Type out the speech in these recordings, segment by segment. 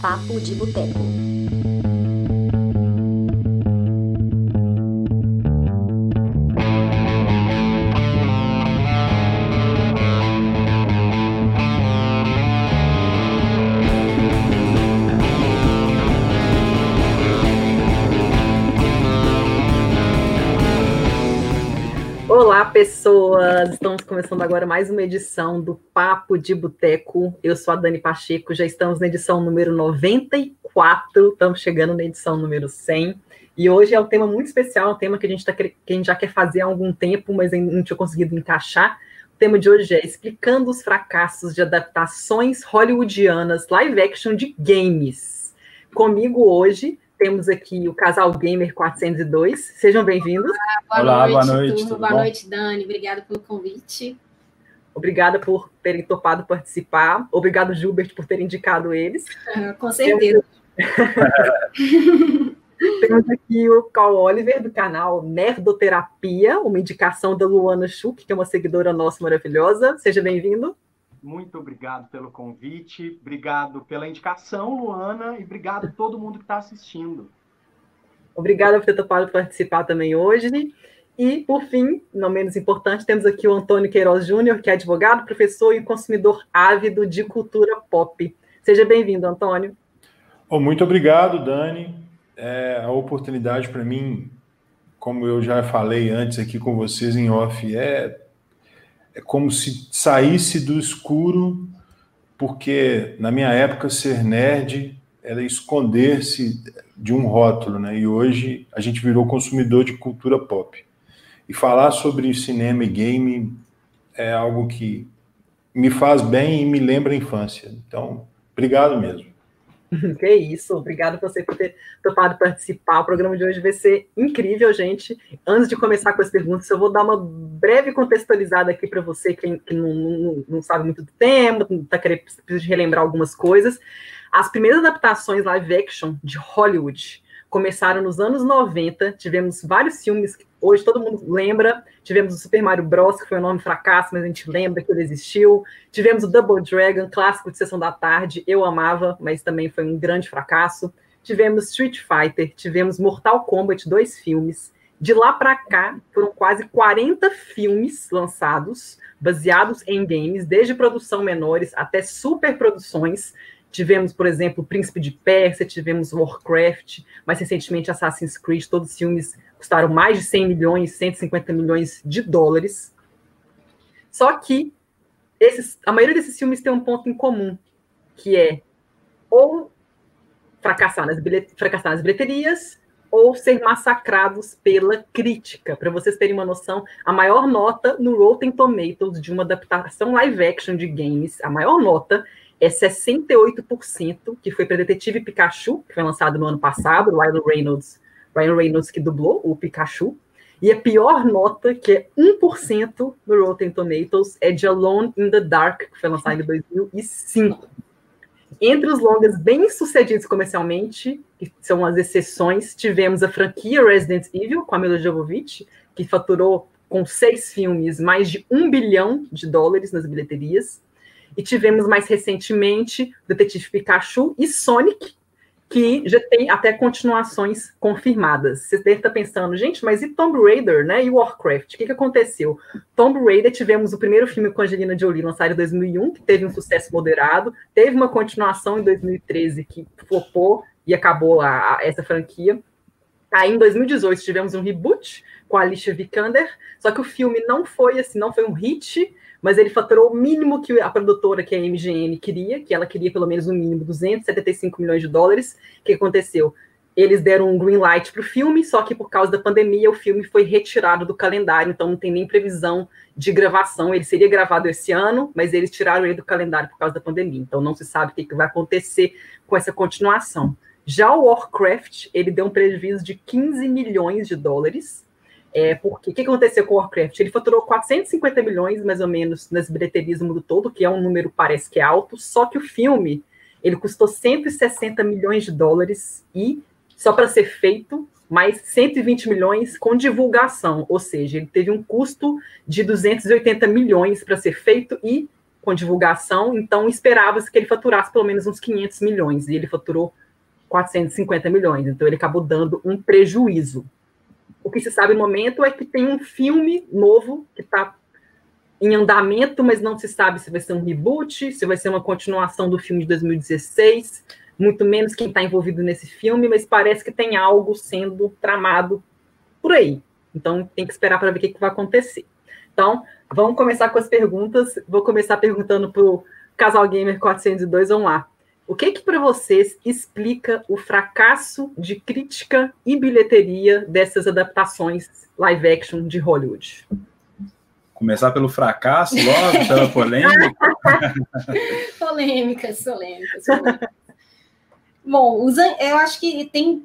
Papo de Boteco. Começando agora mais uma edição do Papo de Boteco. Eu sou a Dani Pacheco, já estamos na edição número 94, estamos chegando na edição número 100. E hoje é um tema muito especial, um tema que a gente, tá, que a gente já quer fazer há algum tempo, mas não tinha conseguido encaixar. O tema de hoje é explicando os fracassos de adaptações hollywoodianas live action de games. Comigo hoje temos aqui o Casal Gamer 402. Sejam bem-vindos. Boa Olá, noite, boa noite, Boa bom? noite, Dani. Obrigada pelo convite. Obrigada por terem topado participar. Obrigado, Gilbert, por ter indicado eles. Ah, Com certeza. Temos aqui o Carl Oliver, do canal Nerdoterapia, uma indicação da Luana Schuch, que é uma seguidora nossa maravilhosa. Seja bem-vindo. Muito obrigado pelo convite, obrigado pela indicação, Luana, e obrigado a todo mundo que está assistindo. Obrigada por ter topado participar também hoje. E, por fim, não menos importante, temos aqui o Antônio Queiroz Júnior, que é advogado, professor e consumidor ávido de cultura pop. Seja bem-vindo, Antônio. Bom, muito obrigado, Dani. É, a oportunidade para mim, como eu já falei antes aqui com vocês em off, é, é como se saísse do escuro, porque na minha época ser nerd era esconder-se de um rótulo, né? E hoje a gente virou consumidor de cultura pop. E falar sobre cinema e game é algo que me faz bem e me lembra a infância. Então, obrigado mesmo. Que isso, obrigada você por ter topado participar. O programa de hoje vai ser incrível, gente. Antes de começar com as perguntas, eu vou dar uma breve contextualizada aqui para você que, que não, não, não, sabe muito do tema, tá querendo precisa de relembrar algumas coisas. As primeiras adaptações live action de Hollywood começaram nos anos 90. Tivemos vários filmes que hoje todo mundo lembra. Tivemos o Super Mario Bros., que foi um enorme fracasso, mas a gente lembra que ele existiu. Tivemos o Double Dragon, clássico de sessão da tarde. Eu amava, mas também foi um grande fracasso. Tivemos Street Fighter, tivemos Mortal Kombat, dois filmes. De lá para cá, foram quase 40 filmes lançados, baseados em games, desde produção menores até superproduções. Tivemos, por exemplo, Príncipe de Pérsia, tivemos Warcraft, mais recentemente Assassin's Creed, todos os filmes custaram mais de 100 milhões, 150 milhões de dólares. Só que esses, a maioria desses filmes tem um ponto em comum, que é ou fracassar nas, bilhet, fracassar nas bilheterias ou ser massacrados pela crítica. Para vocês terem uma noção, a maior nota no Rotten Tomatoes de uma adaptação live action de games, a maior nota é 68%, que foi para Detetive Pikachu, que foi lançado no ano passado, Ryan Reynolds, Ryan Reynolds que dublou o Pikachu. E a pior nota, que é 1% no Rotten Tomatoes, é de Alone in the Dark, que foi lançado em 2005. Entre os longas bem sucedidos comercialmente, que são as exceções, tivemos a franquia Resident Evil, com a Mila Jovovich, que faturou com seis filmes mais de um bilhão de dólares nas bilheterias. E tivemos mais recentemente Detetive Pikachu e Sonic, que já tem até continuações confirmadas. Você deve estar pensando, gente, mas e Tomb Raider, né? E Warcraft? O que, que aconteceu? Tomb Raider, tivemos o primeiro filme com Angelina Jolie, lançado em 2001, que teve um sucesso moderado. Teve uma continuação em 2013 que flopou e acabou a, a, essa franquia. Aí, em 2018, tivemos um reboot com a Alicia Vikander, só que o filme não foi assim, não foi um hit, mas ele faturou o mínimo que a produtora, que é a MGM, queria, que ela queria pelo menos no mínimo 275 milhões de dólares. O que aconteceu? Eles deram um green light para o filme, só que por causa da pandemia o filme foi retirado do calendário, então não tem nem previsão de gravação. Ele seria gravado esse ano, mas eles tiraram ele do calendário por causa da pandemia. Então não se sabe o que vai acontecer com essa continuação. Já o Warcraft, ele deu um prejuízo de 15 milhões de dólares, é, porque o que aconteceu com o Warcraft? Ele faturou 450 milhões, mais ou menos, nas bilheterias do mundo todo, que é um número, parece que é alto, só que o filme, ele custou 160 milhões de dólares e, só para ser feito, mais 120 milhões com divulgação, ou seja, ele teve um custo de 280 milhões para ser feito e com divulgação, então esperava-se que ele faturasse pelo menos uns 500 milhões, e ele faturou 450 milhões, então ele acabou dando um prejuízo. O que se sabe no momento é que tem um filme novo que está em andamento, mas não se sabe se vai ser um reboot, se vai ser uma continuação do filme de 2016, muito menos quem está envolvido nesse filme, mas parece que tem algo sendo tramado por aí. Então tem que esperar para ver o que, que vai acontecer. Então, vamos começar com as perguntas. Vou começar perguntando para o Casal Gamer 402, vamos lá. O que que para vocês explica o fracasso de crítica e bilheteria dessas adaptações live action de Hollywood? Começar pelo fracasso logo, pela polêmica. polêmicas, polêmicas, polêmicas. Bom, eu acho que tem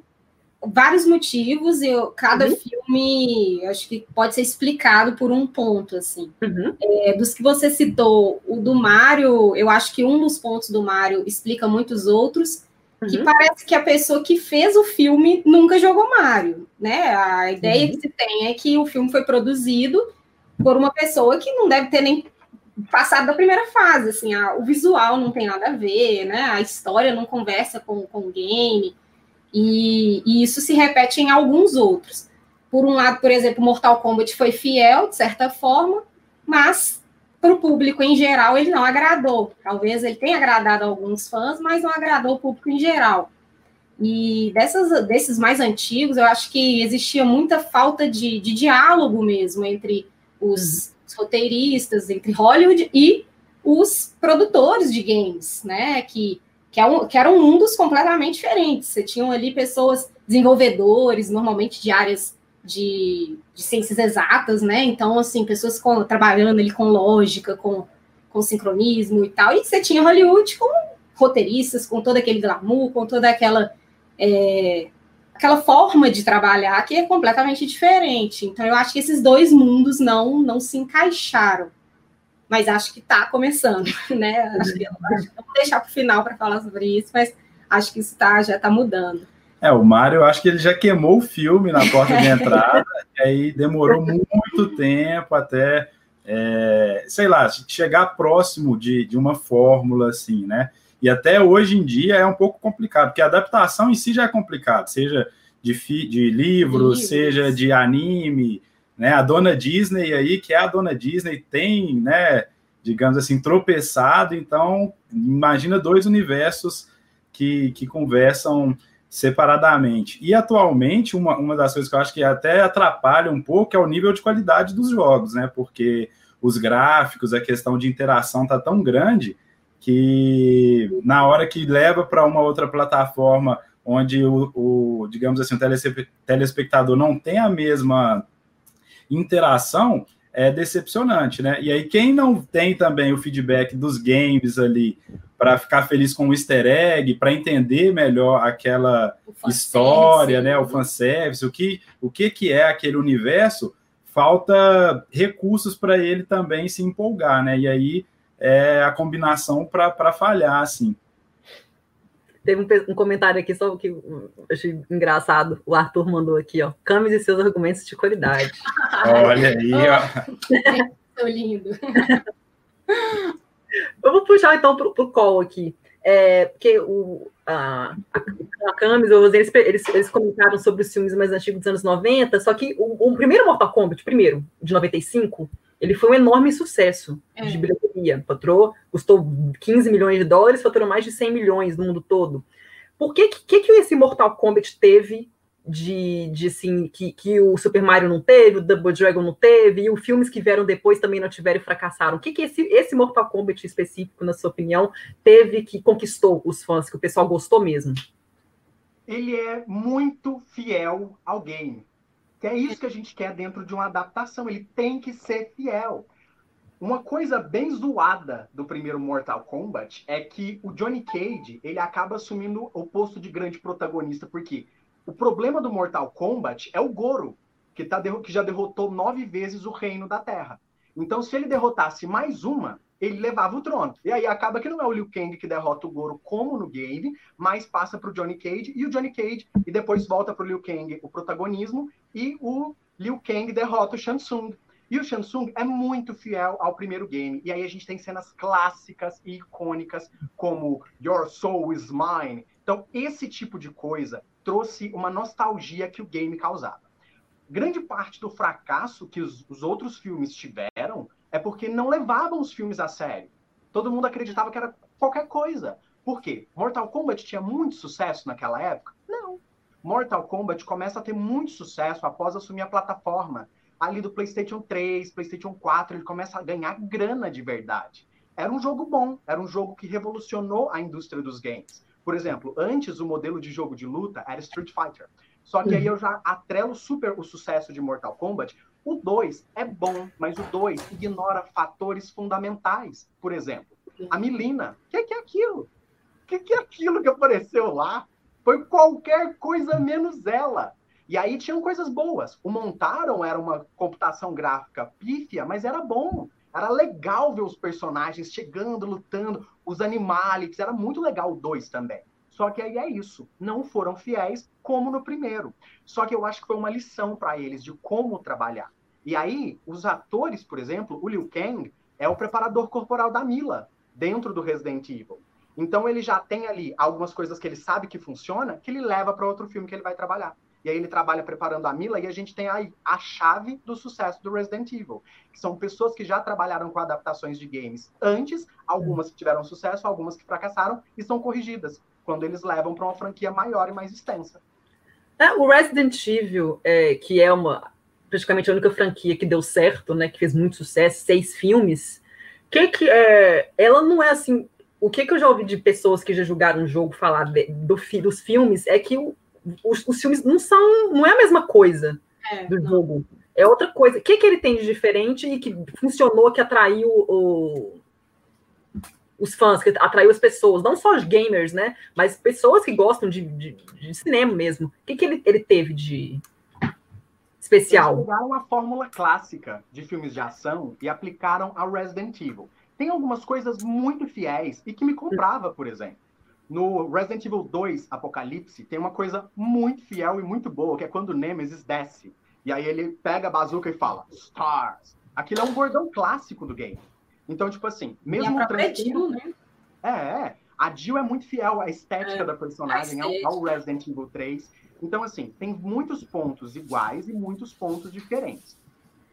vários motivos, eu, cada uhum. filme acho que pode ser explicado por um ponto, assim. Uhum. É, dos que você citou, o do Mário, eu acho que um dos pontos do Mário explica muitos outros, uhum. que parece que a pessoa que fez o filme nunca jogou Mário, né? A ideia que se tem é que o filme foi produzido por uma pessoa que não deve ter nem passado da primeira fase, assim, a, o visual não tem nada a ver, né? A história não conversa com, com o game, e, e, isso se repete em alguns outros. Por um lado, por exemplo, Mortal Kombat foi fiel, de certa forma, mas para o público em geral ele não agradou. Talvez ele tenha agradado alguns fãs, mas não agradou o público em geral. E dessas, desses mais antigos, eu acho que existia muita falta de, de diálogo mesmo entre os, os roteiristas, entre Hollywood e os produtores de games, né? Que que, é um, que eram mundos completamente diferentes. Você tinha ali pessoas, desenvolvedores, normalmente de áreas de, de ciências exatas, né? Então, assim, pessoas com, trabalhando ali com lógica, com, com sincronismo e tal. E você tinha Hollywood com roteiristas, com todo aquele glamour, com toda aquela. É, aquela forma de trabalhar que é completamente diferente. Então, eu acho que esses dois mundos não, não se encaixaram mas acho que está começando, né? Acho que, acho que vou deixar para o final para falar sobre isso, mas acho que isso tá, já está mudando. É, o Mário, eu acho que ele já queimou o filme na porta de entrada, e aí demorou muito tempo até, é, sei lá, chegar próximo de, de uma fórmula assim, né? E até hoje em dia é um pouco complicado, porque a adaptação em si já é complicado, seja de, de livro, seja de anime, né? A dona Disney aí, que é a dona Disney, tem, né, digamos assim, tropeçado, então imagina dois universos que, que conversam separadamente. E atualmente, uma, uma das coisas que eu acho que até atrapalha um pouco é o nível de qualidade dos jogos, né? Porque os gráficos, a questão de interação tá tão grande que na hora que leva para uma outra plataforma onde o, o, digamos assim, o telespectador não tem a mesma interação é decepcionante, né? E aí, quem não tem também o feedback dos games ali para ficar feliz com o easter egg, para entender melhor aquela história, né? O fanservice, o que, o que, que é aquele universo, falta recursos para ele também se empolgar, né? E aí é a combinação para falhar, assim. Teve um, um, comentário aqui só que eu achei engraçado. O Arthur mandou aqui, ó. Camis e seus argumentos de qualidade. Olha aí, ó. Tô lindo. Eu vou puxar então pro, pro call aqui. É, porque o, a, a Camis, eles, eles, eles comentaram sobre os filmes mais antigos dos anos 90, só que o, o primeiro Mortal Kombat, primeiro, de 95, ele foi um enorme sucesso é. de bilheteria. Faturou, custou 15 milhões de dólares, faturou mais de 100 milhões no mundo todo. Por que que, que esse Mortal Kombat teve de, de assim, que, que o Super Mario não teve, o Double Dragon não teve, e os filmes que vieram depois também não tiveram e fracassaram? O que, que esse, esse Mortal Kombat específico, na sua opinião, teve que conquistou os fãs, que o pessoal gostou mesmo? Ele é muito fiel ao game. Que é isso que a gente quer dentro de uma adaptação. Ele tem que ser fiel. Uma coisa bem zoada do primeiro Mortal Kombat é que o Johnny Cage ele acaba assumindo o posto de grande protagonista, porque o problema do Mortal Kombat é o Goro, que, tá, que já derrotou nove vezes o reino da Terra. Então, se ele derrotasse mais uma, ele levava o trono. E aí acaba que não é o Liu Kang que derrota o Goro como no game, mas passa para o Johnny Cage e o Johnny Cage e depois volta para o Liu Kang o protagonismo e o Liu Kang derrota o Shang Tsung. E o Shansung é muito fiel ao primeiro game. E aí a gente tem cenas clássicas e icônicas, como Your Soul is Mine. Então, esse tipo de coisa trouxe uma nostalgia que o game causava. Grande parte do fracasso que os, os outros filmes tiveram é porque não levavam os filmes a sério. Todo mundo acreditava que era qualquer coisa. Por quê? Mortal Kombat tinha muito sucesso naquela época? Não. Mortal Kombat começa a ter muito sucesso após assumir a plataforma. Ali do PlayStation 3, PlayStation 4, ele começa a ganhar grana de verdade. Era um jogo bom, era um jogo que revolucionou a indústria dos games. Por exemplo, antes o modelo de jogo de luta era Street Fighter. Só que aí eu já atrelo super o sucesso de Mortal Kombat. O 2 é bom, mas o 2 ignora fatores fundamentais. Por exemplo, a Milina. O que, que é aquilo? O que, que é aquilo que apareceu lá? Foi qualquer coisa menos ela. E aí tinham coisas boas. O Montaram era uma computação gráfica pífia, mas era bom. Era legal ver os personagens chegando, lutando, os animais. Era muito legal o 2 também. Só que aí é isso. Não foram fiéis como no primeiro. Só que eu acho que foi uma lição para eles de como trabalhar. E aí, os atores, por exemplo, o Liu Kang é o preparador corporal da Mila dentro do Resident Evil. Então ele já tem ali algumas coisas que ele sabe que funciona, que ele leva para outro filme que ele vai trabalhar. E aí ele trabalha preparando a Mila e a gente tem aí a chave do sucesso do Resident Evil, que são pessoas que já trabalharam com adaptações de games antes, algumas que tiveram sucesso, algumas que fracassaram e são corrigidas quando eles levam para uma franquia maior e mais extensa. É, o Resident Evil, é, que é uma praticamente a única franquia que deu certo, né, que fez muito sucesso, seis filmes, que que é, ela não é assim. O que, que eu já ouvi de pessoas que já julgaram o jogo falar de, do, dos filmes é que o, os, os, filmes não são, não é a mesma coisa é, do não. jogo. É outra coisa. O que, que ele tem de diferente e que funcionou, que atraiu o, os fãs, que atraiu as pessoas, não só os gamers, né? Mas pessoas que gostam de, de, de cinema mesmo. O que, que ele, ele teve de especial? Eles pegaram a fórmula clássica de filmes de ação e aplicaram ao Resident Evil. Tem algumas coisas muito fiéis e que me comprava, por exemplo. No Resident Evil 2 Apocalipse, tem uma coisa muito fiel e muito boa, que é quando o Nemesis desce. E aí ele pega a bazuca e fala, Stars. Aquilo é um bordão clássico do game. Então, tipo assim, mesmo a Jill, né? É, é. A Jill é muito fiel à estética é, da personagem, ao, ao, Resident Evil 3. Então, assim, tem muitos pontos iguais e muitos pontos diferentes.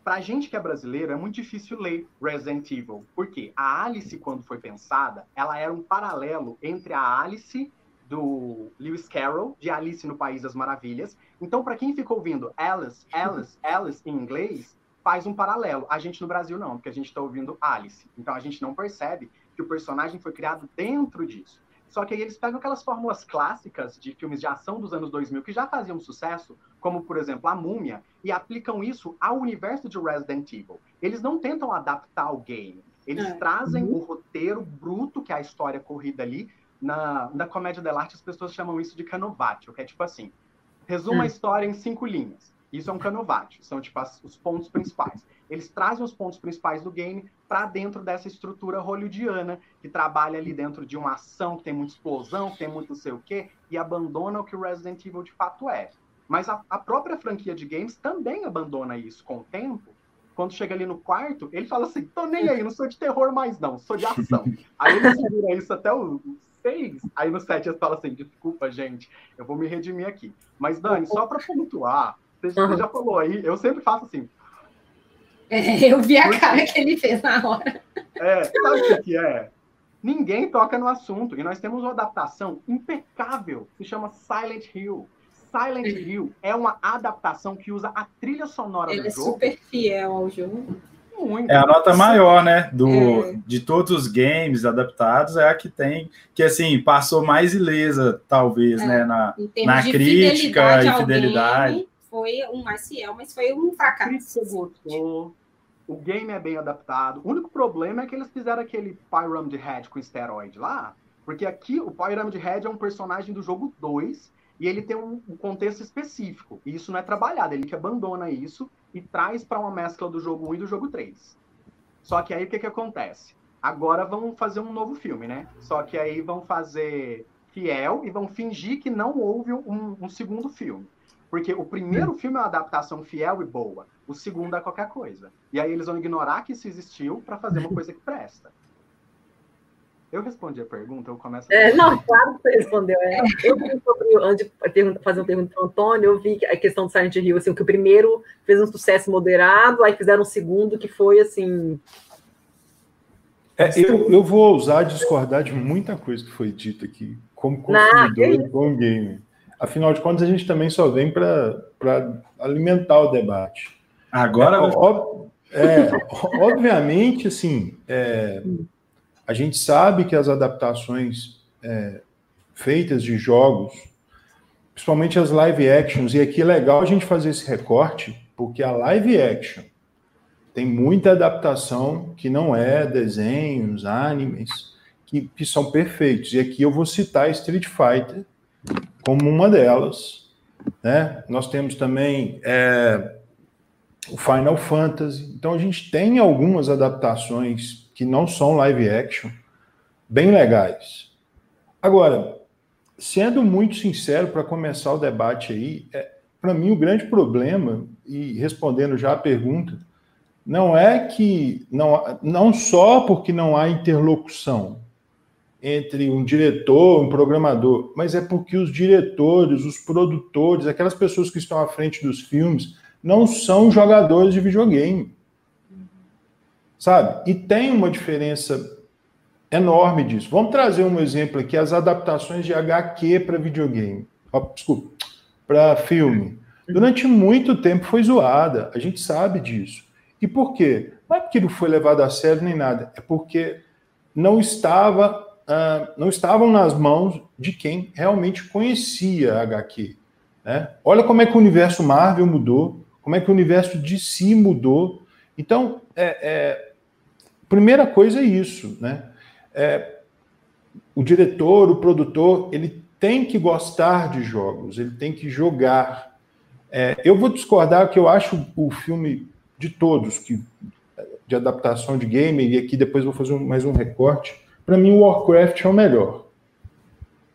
Pra gente que é brasileiro, é muito difícil ler Resident Evil. Porque a Alice, quando foi pensada, ela era um paralelo entre a Alice do Lewis Carroll, de Alice no País das Maravilhas. Então, para quem ficou ouvindo Alice, Alice, Alice em inglês, faz um paralelo. A gente no Brasil não, porque a gente está ouvindo Alice. Então a gente não percebe que o personagem foi criado dentro disso. Só que aí eles pegam aquelas fórmulas clássicas de filmes de ação dos anos 2000 que já faziam sucesso, como por exemplo a Múmia, e aplicam isso ao universo de Resident Evil. Eles não tentam adaptar o game, eles é. trazem uhum. o roteiro bruto, que é a história corrida ali. Na, na comédia dell'arte as pessoas chamam isso de canovatio, que é tipo assim, resuma a hum. história em cinco linhas. Isso é um canovate, são tipo as, os pontos principais. Eles trazem os pontos principais do game para dentro dessa estrutura hollywoodiana, que trabalha ali dentro de uma ação que tem muita explosão, que tem muito não sei o quê, e abandona o que o Resident Evil de fato é. Mas a, a própria franquia de games também abandona isso com o tempo. Quando chega ali no quarto, ele fala assim: tô nem aí, não sou de terror mais, não, sou de ação. aí ele segura isso até o seis. Aí no sete ele fala assim: desculpa, gente, eu vou me redimir aqui. Mas, Dani, só para pontuar, você uhum. já falou aí, eu sempre faço assim. É, eu vi a Porque... cara que ele fez na hora. É, sabe o que é? Ninguém toca no assunto. E nós temos uma adaptação impecável, que chama Silent Hill. Silent Hill é uma adaptação que usa a trilha sonora Ele do é jogo. super fiel ao jogo. Muito. É a nota maior, né? Do, é. De todos os games adaptados, é a que tem, que assim, passou mais ilesa, talvez, é. né? Na, na crítica e fidelidade foi um mais fiel, mas foi um fracasso. gostou. O game é bem adaptado. O único problema é que eles fizeram aquele Pyramid Head com esteroide lá. Porque aqui o Pyramid Head é um personagem do jogo 2 e ele tem um, um contexto específico. E isso não é trabalhado, ele que abandona isso e traz para uma mescla do jogo 1 e do jogo 3. Só que aí o que, que acontece? Agora vão fazer um novo filme, né? Só que aí vão fazer fiel e vão fingir que não houve um, um segundo filme. Porque o primeiro filme é uma adaptação fiel e boa, o segundo é qualquer coisa. E aí eles vão ignorar que isso existiu para fazer uma coisa que presta. Eu respondi a pergunta, eu começo. A... É, não, claro que você respondeu. É. Eu vi sobre, antes de fazer uma pergunta para o Antônio, eu vi a questão do Silent Hill, assim, que o primeiro fez um sucesso moderado, aí fizeram um segundo que foi assim. É, eu, eu vou ousar discordar de muita coisa que foi dita aqui, como consumidor e como gamer. Afinal de contas, a gente também só vem para alimentar o debate. Agora. É, ob, é, obviamente, assim, é, a gente sabe que as adaptações é, feitas de jogos, principalmente as live actions, e aqui é legal a gente fazer esse recorte, porque a live action tem muita adaptação que não é desenhos, animes, que, que são perfeitos. E aqui eu vou citar Street Fighter como uma delas. Né? Nós temos também é, o Final Fantasy. Então a gente tem algumas adaptações que não são live action, bem legais. Agora, sendo muito sincero para começar o debate aí, é, para mim o grande problema, e respondendo já a pergunta, não é que não, não só porque não há interlocução entre um diretor, um programador, mas é porque os diretores, os produtores, aquelas pessoas que estão à frente dos filmes, não são jogadores de videogame. Sabe? E tem uma diferença enorme disso. Vamos trazer um exemplo aqui: as adaptações de HQ para videogame. Oh, desculpa, para filme. Durante muito tempo foi zoada, a gente sabe disso. E por quê? Não é porque não foi levado a sério nem nada, é porque não estava uh, não estavam nas mãos de quem realmente conhecia a HQ. Né? Olha como é que o universo Marvel mudou, como é que o universo de si mudou. Então, é, é, primeira coisa é isso, né? É, o diretor, o produtor, ele tem que gostar de jogos, ele tem que jogar. É, eu vou discordar que eu acho o filme de todos que de adaptação de game e aqui depois vou fazer um, mais um recorte. Para mim, o Warcraft é o melhor,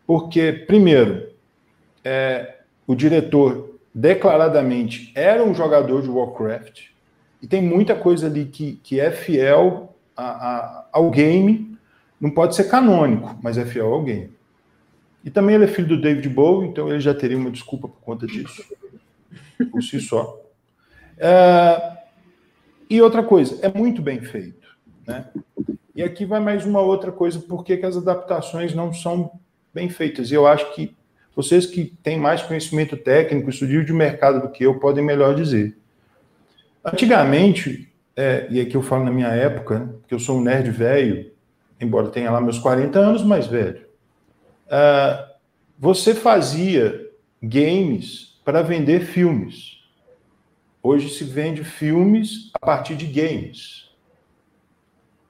porque primeiro, é, o diretor declaradamente era um jogador de Warcraft, e tem muita coisa ali que, que é fiel a, a, ao game, não pode ser canônico, mas é fiel ao game. E também ele é filho do David Bowie, então ele já teria uma desculpa por conta disso, por si só. É, e outra coisa, é muito bem feito. Né? E aqui vai mais uma outra coisa, por que as adaptações não são bem feitas. E eu acho que vocês que têm mais conhecimento técnico, estudio de mercado do que eu, podem melhor dizer. Antigamente, é, e aqui eu falo na minha época, porque eu sou um nerd velho, embora tenha lá meus 40 anos mais velho, uh, você fazia games para vender filmes. Hoje se vende filmes a partir de games.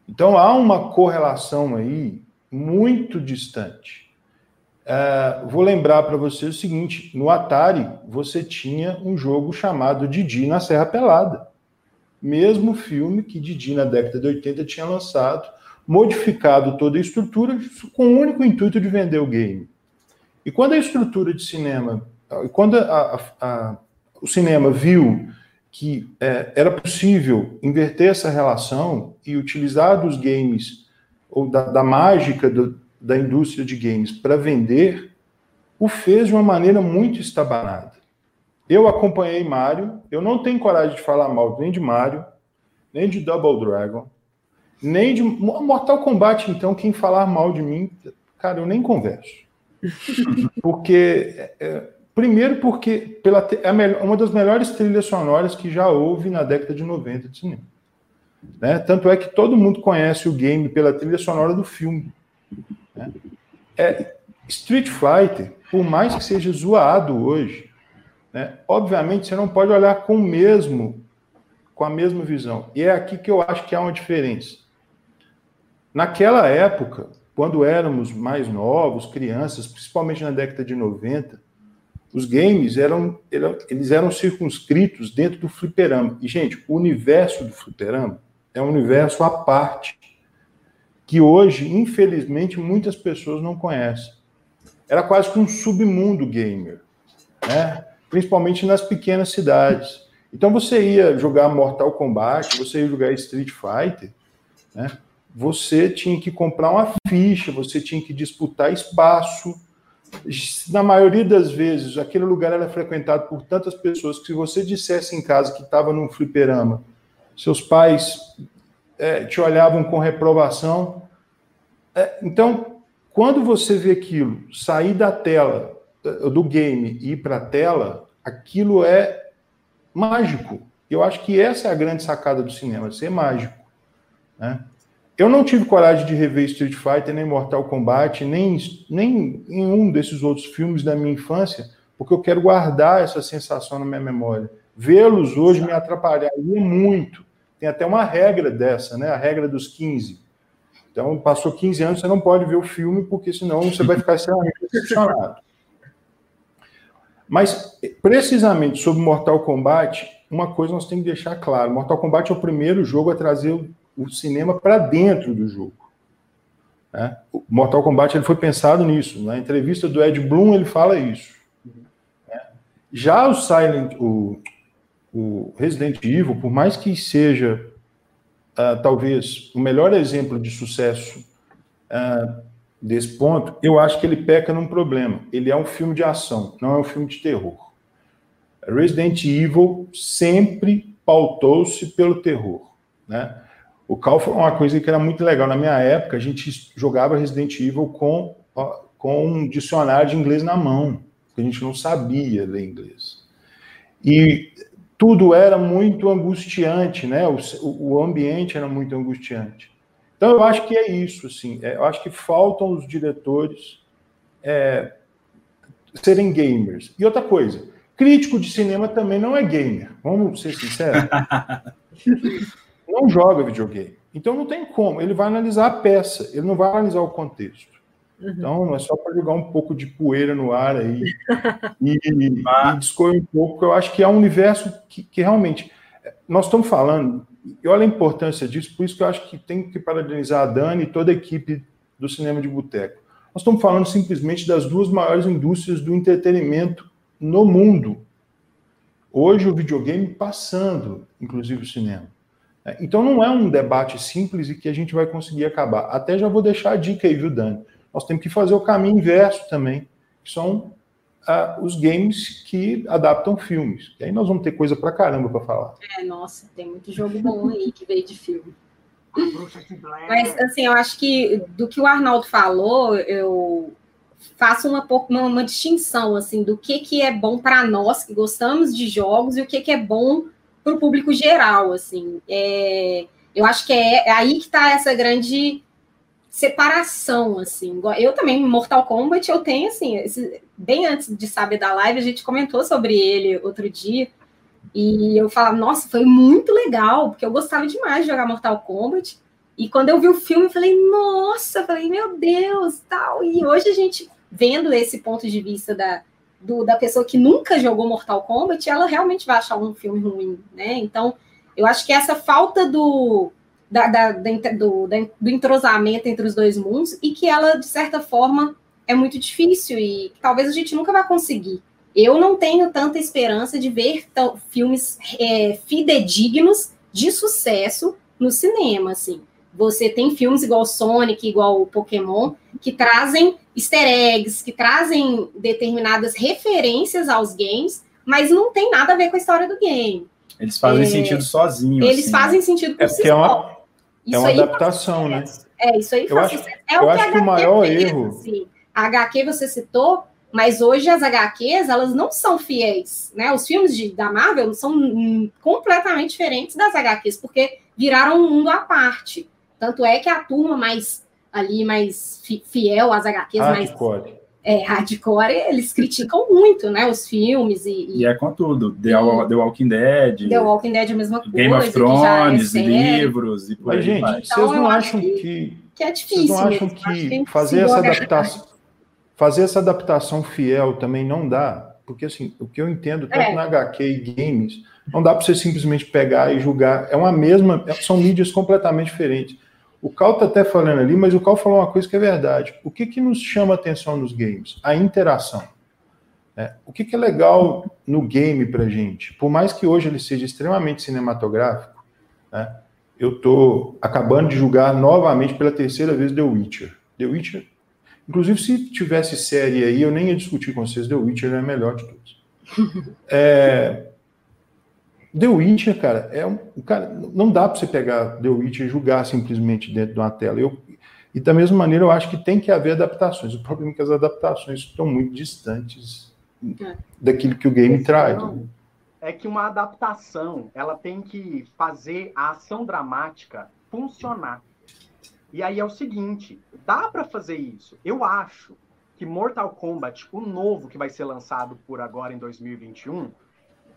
Então há uma correlação aí muito distante. Uh, vou lembrar para você o seguinte: no Atari você tinha um jogo chamado Didi na Serra Pelada. Mesmo filme que Didi na década de 80 tinha lançado, modificado toda a estrutura com o único intuito de vender o game. E quando a estrutura de cinema, quando a, a, a, o cinema viu que é, era possível inverter essa relação e utilizar dos games ou da, da mágica do, da indústria de games para vender, o fez de uma maneira muito estabanada. Eu acompanhei Mario, eu não tenho coragem de falar mal nem de Mario, nem de Double Dragon, nem de Mortal Kombat, então, quem falar mal de mim, cara, eu nem converso. Porque, é, é primeiro porque pela, é uma das melhores trilhas sonoras que já houve na década de 90 de cinema. Né? Tanto é que todo mundo conhece o game pela trilha sonora do filme. Né? É, Street Fighter, por mais que seja zoado hoje, né, obviamente você não pode olhar com o mesmo, com a mesma visão. E é aqui que eu acho que há uma diferença. Naquela época, quando éramos mais novos, crianças, principalmente na década de 90, os games eram, eles eram circunscritos dentro do fliperama. E, gente, o universo do fliperama é um universo à parte que hoje, infelizmente, muitas pessoas não conhecem. Era quase que um submundo gamer. Né? Principalmente nas pequenas cidades. Então você ia jogar Mortal Kombat, você ia jogar Street Fighter, né? Você tinha que comprar uma ficha, você tinha que disputar espaço. Na maioria das vezes, aquele lugar era frequentado por tantas pessoas que se você dissesse em casa que estava num fliperama, seus pais é, te olhavam com reprovação. É, então, quando você vê aquilo sair da tela do game e ir para a tela, aquilo é mágico. Eu acho que essa é a grande sacada do cinema, ser mágico. Né? Eu não tive coragem de rever Street Fighter, nem Mortal Kombat, nem, nem nenhum desses outros filmes da minha infância, porque eu quero guardar essa sensação na minha memória. Vê-los hoje me atrapalharia muito. Tem até uma regra dessa, né? A regra dos 15. Então, passou 15 anos, você não pode ver o filme, porque senão você vai ficar extremamente decepcionado. Mas, precisamente sobre Mortal Kombat, uma coisa nós temos que deixar claro: Mortal Kombat é o primeiro jogo a trazer o cinema para dentro do jogo. Né? Mortal Kombat ele foi pensado nisso. Na entrevista do Ed Bloom, ele fala isso. Né? Já o Silent, o, o Resident Evil, por mais que seja uh, talvez o melhor exemplo de sucesso uh, desse ponto, eu acho que ele peca num problema. Ele é um filme de ação, não é um filme de terror. Resident Evil sempre pautou-se pelo terror, né? O Cal foi uma coisa que era muito legal. Na minha época, a gente jogava Resident Evil com, com um dicionário de inglês na mão, porque a gente não sabia ler inglês. E tudo era muito angustiante, né? O, o ambiente era muito angustiante. Então, eu acho que é isso, assim. É, eu acho que faltam os diretores é, serem gamers. E outra coisa, crítico de cinema também não é gamer. Vamos ser sinceros. não joga videogame. Então não tem como. Ele vai analisar a peça, ele não vai analisar o contexto. Uhum. Então é só para jogar um pouco de poeira no ar aí e, e, e um pouco. Eu acho que é um universo que, que realmente nós estamos falando. E olha a importância disso, por isso que eu acho que tem que parabenizar a Dani e toda a equipe do Cinema de Boteco. Nós estamos falando simplesmente das duas maiores indústrias do entretenimento no mundo. Hoje o videogame passando, inclusive o cinema. É, então não é um debate simples e que a gente vai conseguir acabar. Até já vou deixar a dica aí, viu, Dani? Nós temos que fazer o caminho inverso também, que são uh, os games que adaptam filmes. E aí nós vamos ter coisa pra caramba para falar. É, nossa, tem muito jogo bom aí que veio de filme. Mas, assim, eu acho que do que o Arnaldo falou, eu faço uma, uma, uma distinção, assim, do que, que é bom para nós que gostamos de jogos e o que, que é bom para o público geral, assim. É, eu acho que é, é aí que está essa grande separação, assim. Eu também, Mortal Kombat, eu tenho, assim, esse, bem antes de saber da live, a gente comentou sobre ele outro dia, e eu falava, nossa, foi muito legal, porque eu gostava demais de jogar Mortal Kombat, e quando eu vi o filme, eu falei, nossa, eu falei, meu Deus, tal, e hoje a gente, vendo esse ponto de vista da, do, da pessoa que nunca jogou Mortal Kombat, ela realmente vai achar um filme ruim, né? Então, eu acho que essa falta do, da, da, da, do, do entrosamento entre os dois mundos e que ela, de certa forma, é muito difícil e talvez a gente nunca vá conseguir. Eu não tenho tanta esperança de ver filmes é, fidedignos de sucesso no cinema, assim. Você tem filmes igual Sonic, igual Pokémon, que trazem easter eggs, que trazem determinadas referências aos games, mas não tem nada a ver com a história do game. Eles fazem é, sentido sozinhos. Eles assim, fazem sentido por é si é uma, é uma adaptação, né? É, isso aí eu faz acho, É o que, que o maior fez, erro. Assim. A HQ você citou, mas hoje as HQs elas não são fiéis, né? Os filmes de, da Marvel são completamente diferentes das HQs, porque viraram um mundo à parte. Tanto é que a turma mais ali, mais fiel às HQs, hardcore. mais é, hardcore, eles criticam muito, né? Os filmes e. E, e é com tudo. The, e, The Walking Dead. The Walking Dead é a mesma coisa. Game of é Thrones, é livros e por Mas, gente, vai. vocês não então, acham que, que, que. é difícil. Vocês não acham que, que fazer essa adaptação. Fazer essa adaptação fiel também não dá, porque assim, o que eu entendo, tanto é. na HQ e games, não dá para você simplesmente pegar e julgar. É uma mesma, são mídias completamente diferentes. O Cal está até falando ali, mas o Cal falou uma coisa que é verdade. O que, que nos chama atenção nos games? A interação. É, o que, que, é legal no game para gente? Por mais que hoje ele seja extremamente cinematográfico, né, eu estou acabando de jogar novamente pela terceira vez The Witcher. The Witcher, inclusive se tivesse série aí, eu nem ia discutir com vocês, The Witcher é a melhor de todos. É, The Witcher, cara, é um, cara, não dá para você pegar The Witcher e jogar simplesmente dentro de uma tela. Eu, e da mesma maneira, eu acho que tem que haver adaptações. O problema é que as adaptações estão muito distantes é. daquilo que o game Esse traz. Não, é que uma adaptação, ela tem que fazer a ação dramática funcionar. E aí é o seguinte, dá para fazer isso. Eu acho que Mortal Kombat, o novo que vai ser lançado por agora em 2021,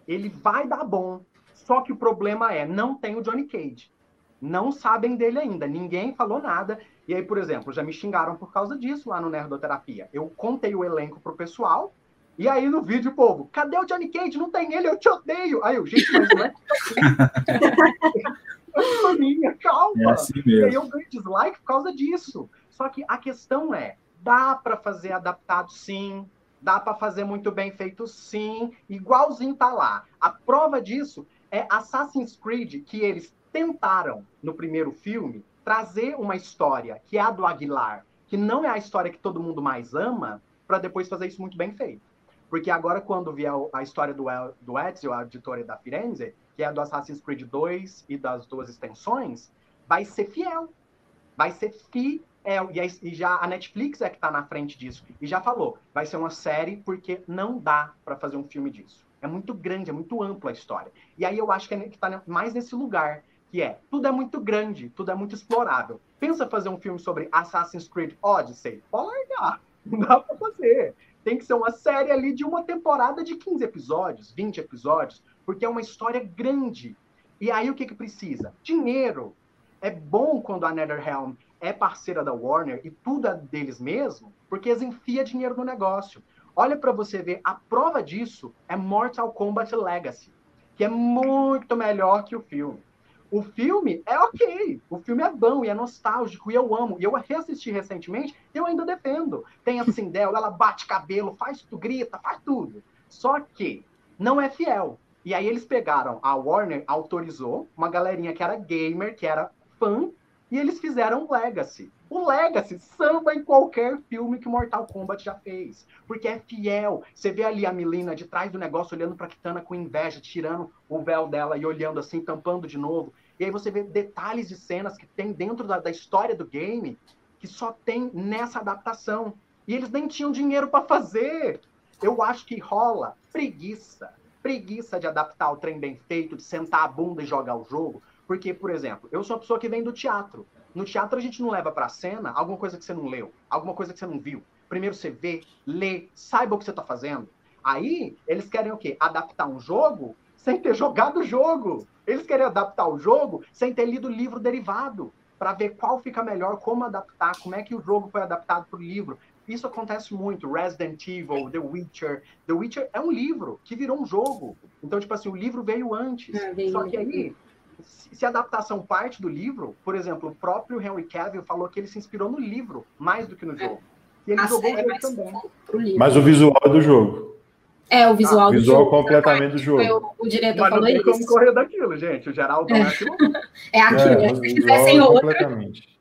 ele vai dar bom. Só que o problema é, não tem o Johnny Cage. Não sabem dele ainda, ninguém falou nada. E aí, por exemplo, já me xingaram por causa disso lá no Nerdoterapia. Eu contei o elenco pro pessoal, e aí no vídeo, povo, cadê o Johnny Cage? Não tem ele, eu te odeio. Aí eu, gente, mas não é. minha, calma. É assim e aí eu ganho dislike por causa disso. Só que a questão é, dá para fazer adaptado sim, Dá para fazer muito bem feito, sim. Igualzinho tá lá. A prova disso é Assassin's Creed, que eles tentaram, no primeiro filme, trazer uma história que é a do Aguilar, que não é a história que todo mundo mais ama, para depois fazer isso muito bem feito. Porque agora, quando vier a história do, do Ezio, a editora da Firenze, que é do Assassin's Creed 2 e das duas extensões, vai ser fiel. Vai ser fiel é, e, já a Netflix é que está na frente disso. E já falou, vai ser uma série porque não dá para fazer um filme disso. É muito grande, é muito ampla a história. E aí eu acho que é, está mais nesse lugar, que é, tudo é muito grande, tudo é muito explorável. Pensa fazer um filme sobre Assassin's Creed Odyssey? Pode largar, não dá para fazer. Tem que ser uma série ali de uma temporada de 15 episódios, 20 episódios, porque é uma história grande. E aí o que, que precisa? Dinheiro. É bom quando a NetherRealm é parceira da Warner e tudo é deles mesmo, porque eles enfiam dinheiro no negócio. Olha para você ver, a prova disso é Mortal Kombat Legacy, que é muito melhor que o filme. O filme é ok, o filme é bom e é nostálgico e eu amo. E eu reassisti recentemente e eu ainda defendo. Tem a Sindel, ela bate cabelo, faz tudo, grita, faz tudo. Só que não é fiel. E aí eles pegaram, a Warner autorizou uma galerinha que era gamer, que era fã e eles fizeram o Legacy. O Legacy samba em qualquer filme que Mortal Kombat já fez. Porque é fiel. Você vê ali a Milena de trás do negócio olhando pra Kitana com inveja, tirando o véu dela e olhando assim, tampando de novo. E aí você vê detalhes de cenas que tem dentro da, da história do game que só tem nessa adaptação. E eles nem tinham dinheiro para fazer. Eu acho que rola preguiça. Preguiça de adaptar o trem bem feito, de sentar a bunda e jogar o jogo. Porque, por exemplo, eu sou uma pessoa que vem do teatro. No teatro a gente não leva para a cena alguma coisa que você não leu, alguma coisa que você não viu. Primeiro você vê, lê, saiba o que você está fazendo. Aí eles querem o quê? Adaptar um jogo sem ter jogado o jogo. Eles querem adaptar o jogo sem ter lido o livro derivado, para ver qual fica melhor, como adaptar, como é que o jogo foi adaptado para o livro. Isso acontece muito. Resident Evil, The Witcher. The Witcher é um livro que virou um jogo. Então, tipo assim, o livro veio antes. É, Só que aí se a adaptação parte do livro, por exemplo, o próprio Henry Cavill falou que ele se inspirou no livro mais do que no é. jogo. E ele a jogou o jogo também. Mas o visual é do jogo. É, o visual ah, do visual jogo. completamente do jogo. O, o diretor Mas falou não tem isso. como correr daquilo, gente. O Geraldo é, é aquilo. é aquilo. É, se fizessem outro. Completamente.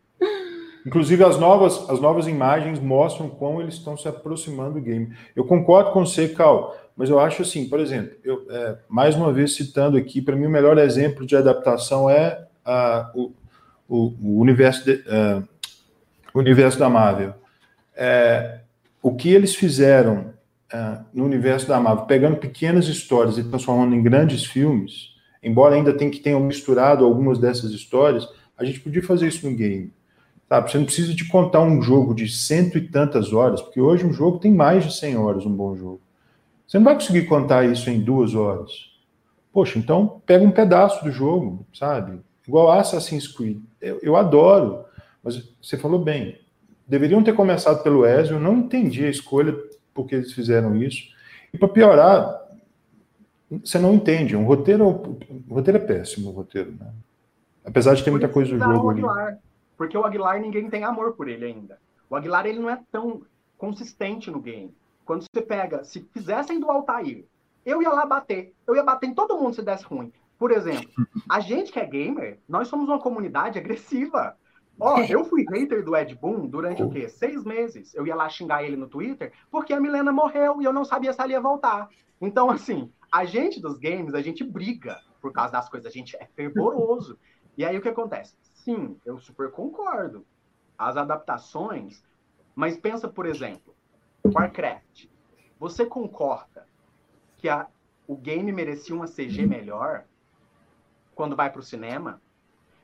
Inclusive, as novas, as novas imagens mostram como eles estão se aproximando do game. Eu concordo com você, Cal. Mas eu acho assim, por exemplo, eu, é, mais uma vez citando aqui, para mim o melhor exemplo de adaptação é o, o, o, universo de, uh, o universo da Marvel. É, o que eles fizeram uh, no universo da Marvel, pegando pequenas histórias e transformando em grandes filmes, embora ainda tenha que tenham misturado algumas dessas histórias, a gente podia fazer isso no game. Sabe? Você não precisa de contar um jogo de cento e tantas horas, porque hoje um jogo tem mais de 100 horas, um bom jogo. Você não vai conseguir contar isso em duas horas. Poxa, então pega um pedaço do jogo, sabe? Igual Assassin's Creed. Eu, eu adoro, mas você falou bem. Deveriam ter começado pelo Ezio, eu não entendi a escolha porque eles fizeram isso. E para piorar, você não entende. Um roteiro, um roteiro é péssimo, o roteiro, né? Apesar de ter muita coisa do jogo ali. Porque o Aguilar ninguém tem amor por ele ainda. O Aguilar ele não é tão consistente no game. Quando você pega, se fizessem do Altair, eu ia lá bater. Eu ia bater em todo mundo se desse ruim. Por exemplo, a gente que é gamer, nós somos uma comunidade agressiva. Ó, eu fui hater do Ed Boon durante o quê? Seis meses. Eu ia lá xingar ele no Twitter porque a Milena morreu e eu não sabia se ela ia voltar. Então, assim, a gente dos games, a gente briga por causa das coisas, a gente é fervoroso. E aí o que acontece? Sim, eu super concordo. As adaptações, mas pensa, por exemplo, Warcraft. Você concorda que a, o game merecia uma CG melhor quando vai para o cinema?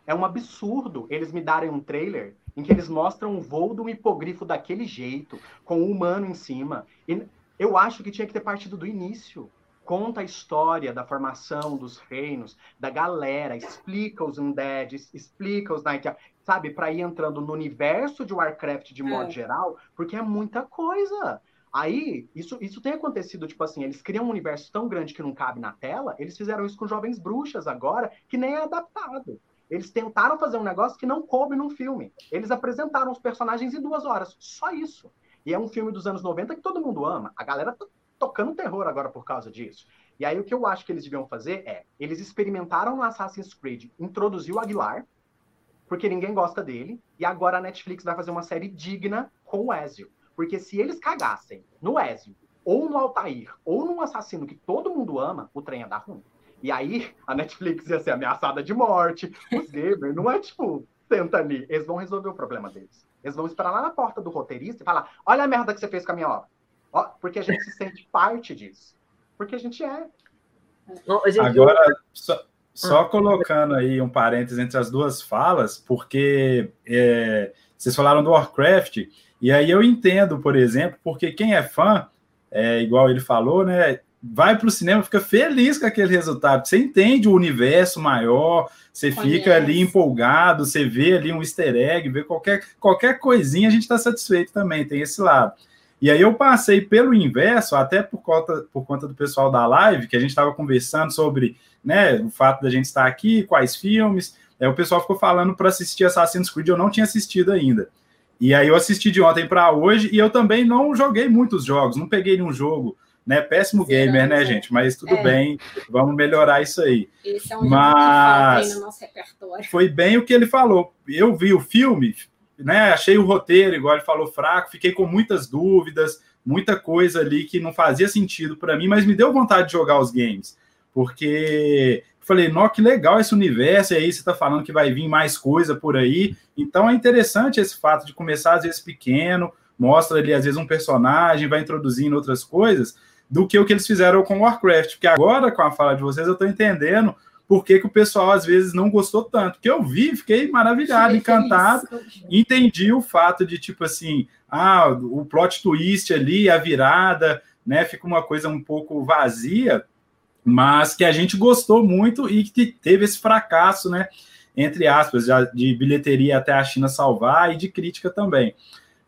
É um absurdo eles me darem um trailer em que eles mostram o voo de um hipogrifo daquele jeito, com o um humano em cima. E eu acho que tinha que ter partido do início. Conta a história da formação dos reinos, da galera, explica os undeads, explica os Night sabe, para ir entrando no universo de Warcraft de modo é. geral, porque é muita coisa. Aí, isso, isso tem acontecido, tipo assim, eles criam um universo tão grande que não cabe na tela, eles fizeram isso com Jovens Bruxas agora, que nem é adaptado. Eles tentaram fazer um negócio que não coube num filme. Eles apresentaram os personagens em duas horas. Só isso. E é um filme dos anos 90 que todo mundo ama. A galera tá tocando terror agora por causa disso. E aí o que eu acho que eles deviam fazer é, eles experimentaram no Assassin's Creed, introduzir o Aguilar, porque ninguém gosta dele, e agora a Netflix vai fazer uma série digna com o Ezio. Porque se eles cagassem no Ezio, ou no Altair, ou num assassino que todo mundo ama, o trem ia dar ruim. E aí a Netflix ia ser ameaçada de morte. Os gamers não é tipo, senta ali. Eles vão resolver o problema deles. Eles vão esperar lá na porta do roteirista e falar: olha a merda que você fez com a minha obra. Ó, porque a gente se sente parte disso. Porque a gente é. Agora, só, só ah. colocando aí um parênteses entre as duas falas, porque é, vocês falaram do Warcraft, e aí eu entendo, por exemplo, porque quem é fã, é, igual ele falou, né? vai para o cinema, fica feliz com aquele resultado. Você entende o universo maior, você Conhece. fica ali empolgado, você vê ali um easter egg, vê qualquer, qualquer coisinha, a gente está satisfeito também, tem esse lado. E aí eu passei pelo inverso, até por conta, por conta do pessoal da live, que a gente estava conversando sobre né, o fato da gente estar aqui, quais filmes. Aí o pessoal ficou falando para assistir Assassin's Creed, eu não tinha assistido ainda. E aí eu assisti de ontem para hoje e eu também não joguei muitos jogos, não peguei nenhum jogo né? Péssimo gamer, né, gente? Mas tudo é. bem, vamos melhorar isso aí. Esse é um Mas foi bem o que ele falou. Eu vi o filme, né? Achei o roteiro, igual ele falou, fraco, fiquei com muitas dúvidas, muita coisa ali que não fazia sentido para mim, mas me deu vontade de jogar os games, porque falei, nó, que legal esse universo, e aí você está falando que vai vir mais coisa por aí. Então é interessante esse fato de começar às vezes pequeno, mostra ali às vezes um personagem, vai introduzindo outras coisas, do que o que eles fizeram com Warcraft. Porque agora, com a fala de vocês, eu estou entendendo por que, que, o pessoal às vezes não gostou tanto. Porque eu vi, fiquei maravilhado, encantado, entendi o fato de, tipo assim, ah, o plot twist ali, a virada, né? Fica uma coisa um pouco vazia, mas que a gente gostou muito e que teve esse fracasso, né? Entre aspas, de bilheteria até a China salvar e de crítica também.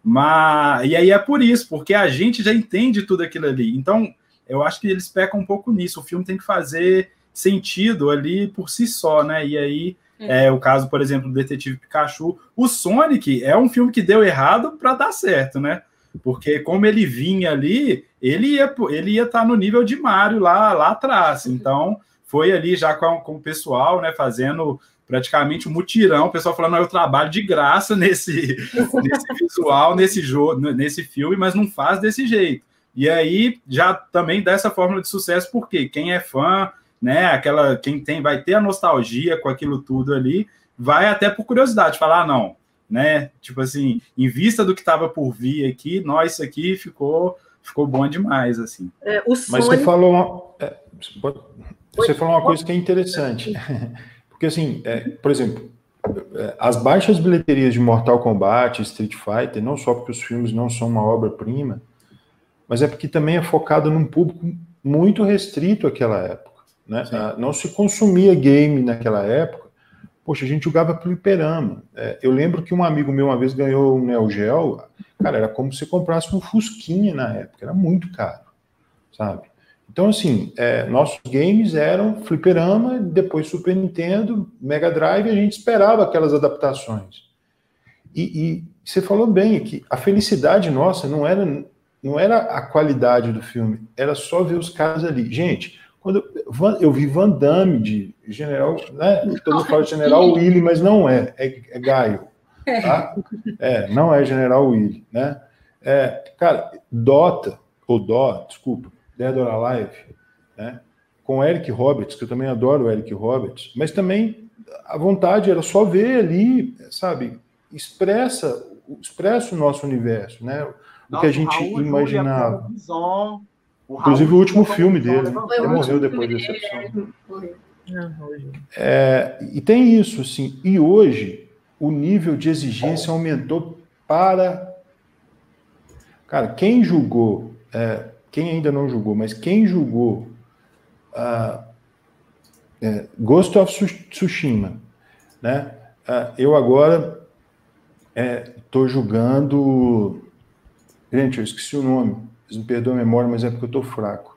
Mas, e aí é por isso, porque a gente já entende tudo aquilo ali. Então, eu acho que eles pecam um pouco nisso. O filme tem que fazer sentido ali por si só, né? E aí, é, é o caso, por exemplo, do Detetive Pikachu. O Sonic é um filme que deu errado para dar certo, né? Porque como ele vinha ali, ele ia ele ia estar tá no nível de Mario lá, lá atrás. Então, foi ali já com, com o pessoal, né, fazendo praticamente um mutirão, o pessoal falando, eu trabalho de graça nesse, nesse visual, nesse jogo, nesse filme, mas não faz desse jeito. E aí já também dá essa fórmula de sucesso, porque quem é fã, né, aquela quem tem vai ter a nostalgia com aquilo tudo ali, vai até por curiosidade falar, ah, não, né? Tipo assim, em vista do que estava por vir aqui, nós isso aqui ficou ficou bom demais assim. É. Mas você falou uma, é, você falou uma coisa que é interessante. Porque, assim, é, por exemplo, é, as baixas bilheterias de Mortal Kombat, Street Fighter, não só porque os filmes não são uma obra-prima, mas é porque também é focado num público muito restrito àquela época. Né? Ah, não se consumia game naquela época. Poxa, a gente jogava pelo hiperama. É, eu lembro que um amigo meu uma vez ganhou um Neo Geo, cara, era como se comprasse um Fusquinha na época, era muito caro, sabe? Então, assim, é, nossos games eram fliperama, depois Super Nintendo, Mega Drive, a gente esperava aquelas adaptações. E, e você falou bem que a felicidade nossa não era não era a qualidade do filme, era só ver os caras ali. Gente, quando eu, eu vi Van Damme de General, né? Todo mundo fala General Willy, mas não é, é, é Gaio. Tá? É, não é General Willy, né? É, cara, Dota, ou Dó, desculpa, Dead or Alive, né? Com Eric Roberts, que eu também adoro o Eric Roberts, mas também a vontade era só ver ali, sabe? Expressa, expressa o nosso universo, né? O que a gente Raul imaginava. O Inclusive o último filme dele, ele morreu depois dessa opção. É, e tem isso, assim. E hoje o nível de exigência aumentou para. Cara, quem julgou, é, quem ainda não julgou, mas quem julgou uh, é, Ghost of Tsushima, né? Uh, eu agora estou é, julgando. Gente, eu esqueci o nome vocês me perdoam a memória, mas é porque eu estou fraco.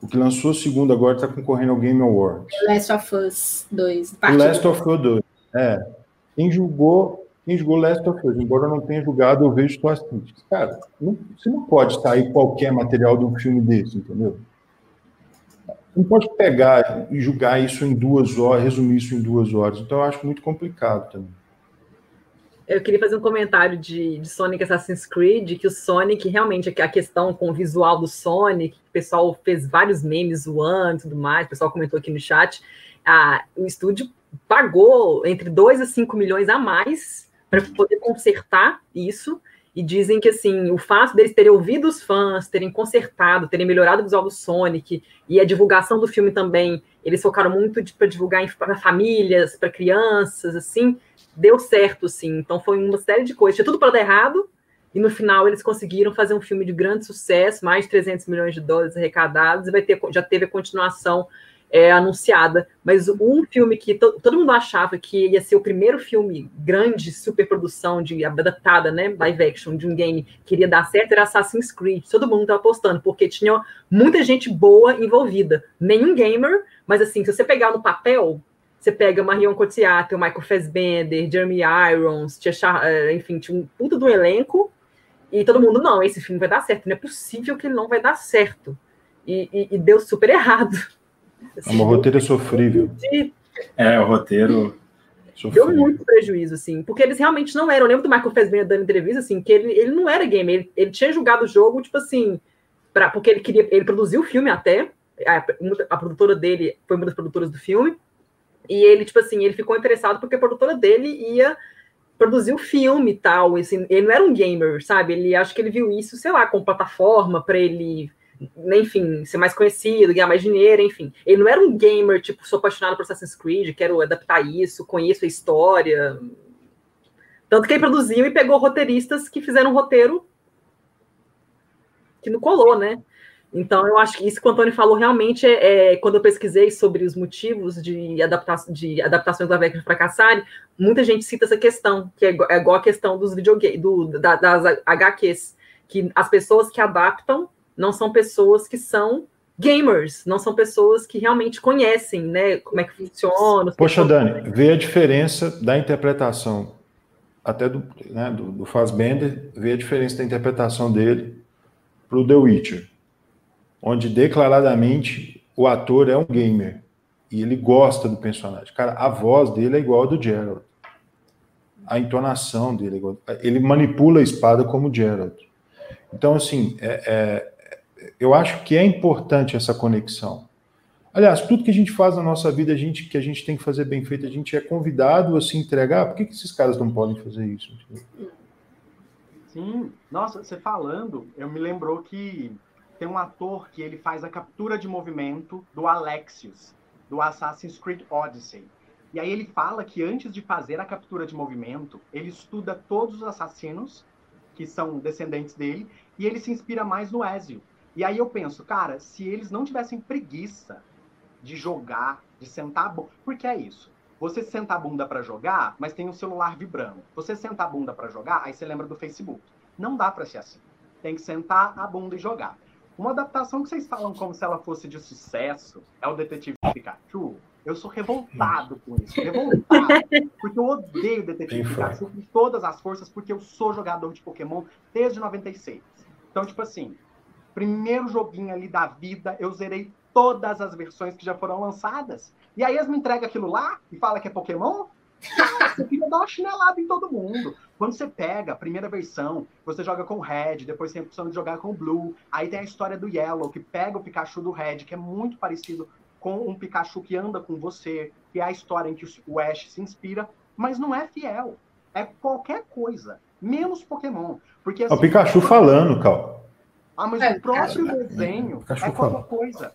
O que lançou o segundo agora está concorrendo ao Game Awards. Last of Us 2. O Last of Us 2. É. Quem julgou, quem julgou Last of Us, embora eu não tenha julgado, eu vejo suas críticas. Cara, não, você não pode sair qualquer material de um filme desse, entendeu? Não pode pegar e julgar isso em duas horas, resumir isso em duas horas. Então eu acho muito complicado também. Eu queria fazer um comentário de, de, Sonic Assassin's Creed, que o Sonic, realmente, a questão com o visual do Sonic, o pessoal fez vários memes zoando e tudo mais, o pessoal comentou aqui no chat, o estúdio pagou entre 2 a 5 milhões a mais para poder consertar isso, e dizem que assim, o fato deles terem ouvido os fãs, terem consertado, terem melhorado o visual do Sonic e a divulgação do filme também, eles focaram muito para divulgar para famílias, para crianças, assim, deu certo, sim. Então foi uma série de coisas. Tinha tudo para dar errado, e no final eles conseguiram fazer um filme de grande sucesso, mais de 300 milhões de dólares arrecadados, e vai ter, já teve a continuação é, anunciada. Mas um filme que to, todo mundo achava que ia ser o primeiro filme grande, superprodução, de adaptada, né, live action, de um game que iria dar certo, era Assassin's Creed. Todo mundo estava apostando, porque tinha muita gente boa envolvida. Nenhum gamer, mas assim, se você pegar no papel, você pega Marion Cotillard, o Michael Fassbender, Jeremy Irons, tinha, eh, enfim, tinha um puta do elenco, e todo mundo, não, esse filme vai dar certo, não é possível que ele não vai dar certo. E, e, e deu super errado. Assim, é um roteiro sofrível. É, o roteiro. Sofrível. Deu muito prejuízo, assim, porque eles realmente não eram. Eu lembro do Michael Fassbender dando entrevista, assim, que ele, ele não era gamer, ele, ele tinha jogado o jogo, tipo assim, pra, porque ele queria. Ele produziu o filme até, a, a produtora dele foi uma das produtoras do filme, e ele, tipo assim, ele ficou interessado porque a produtora dele ia produzir o filme e tal. Assim, ele não era um gamer, sabe? Ele acho que ele viu isso, sei lá, com plataforma para ele, enfim, ser mais conhecido, ganhar mais dinheiro, enfim. Ele não era um gamer, tipo, sou apaixonado por Assassin's Creed, quero adaptar isso, conheço a história. Tanto que ele produziu e pegou roteiristas que fizeram um roteiro que não colou, né? Então, eu acho que isso que o Antônio falou realmente é, é quando eu pesquisei sobre os motivos de, adapta de adaptações da Vecna fracassarem, muita gente cita essa questão, que é, é igual a questão dos videogames, do, da, das HQs, que as pessoas que adaptam não são pessoas que são gamers, não são pessoas que realmente conhecem, né, como é que funciona. Poxa, Dani, vê a diferença da interpretação, até do, né, do, do Fassbender, vê a diferença da interpretação dele para o The Witcher onde declaradamente o ator é um gamer e ele gosta do personagem. Cara, a voz dele é igual a do Gerald. A entonação dele é igual. Ele manipula a espada como Gerald. Então, assim, é, é, eu acho que é importante essa conexão. Aliás, tudo que a gente faz na nossa vida, a gente, que a gente tem que fazer bem feito, a gente é convidado a se entregar. Por que, que esses caras não podem fazer isso? Sim, nossa, você falando, eu me lembrou que tem um ator que ele faz a captura de movimento do Alexius, do Assassin's Creed Odyssey. E aí ele fala que antes de fazer a captura de movimento, ele estuda todos os assassinos que são descendentes dele e ele se inspira mais no Ezio. E aí eu penso, cara, se eles não tivessem preguiça de jogar, de sentar a bunda, porque é isso. Você senta a bunda para jogar, mas tem um celular vibrando. Você senta a bunda para jogar, aí você lembra do Facebook. Não dá para ser assim. Tem que sentar a bunda e jogar. Uma adaptação que vocês falam como se ela fosse de sucesso é o Detetive Pikachu. Eu sou revoltado com isso. Revoltado. Porque eu odeio Detetive Pikachu com todas as forças, porque eu sou jogador de Pokémon desde 96. Então, tipo assim, Primeiro joguinho ali da vida, eu zerei todas as versões que já foram lançadas. E aí eles me entregam aquilo lá e fala que é Pokémon? Ah, você queria dar uma chinelada em todo mundo. Quando você pega a primeira versão, você joga com o Red, depois tem a opção de jogar com o Blue. Aí tem a história do Yellow, que pega o Pikachu do Red, que é muito parecido com um Pikachu que anda com você, que é a história em que o Ash se inspira, mas não é fiel. É qualquer coisa, menos Pokémon. Porque, assim, é o Pikachu falando, Cal. Ah, mas é, o próprio desenho é, é qualquer coisa.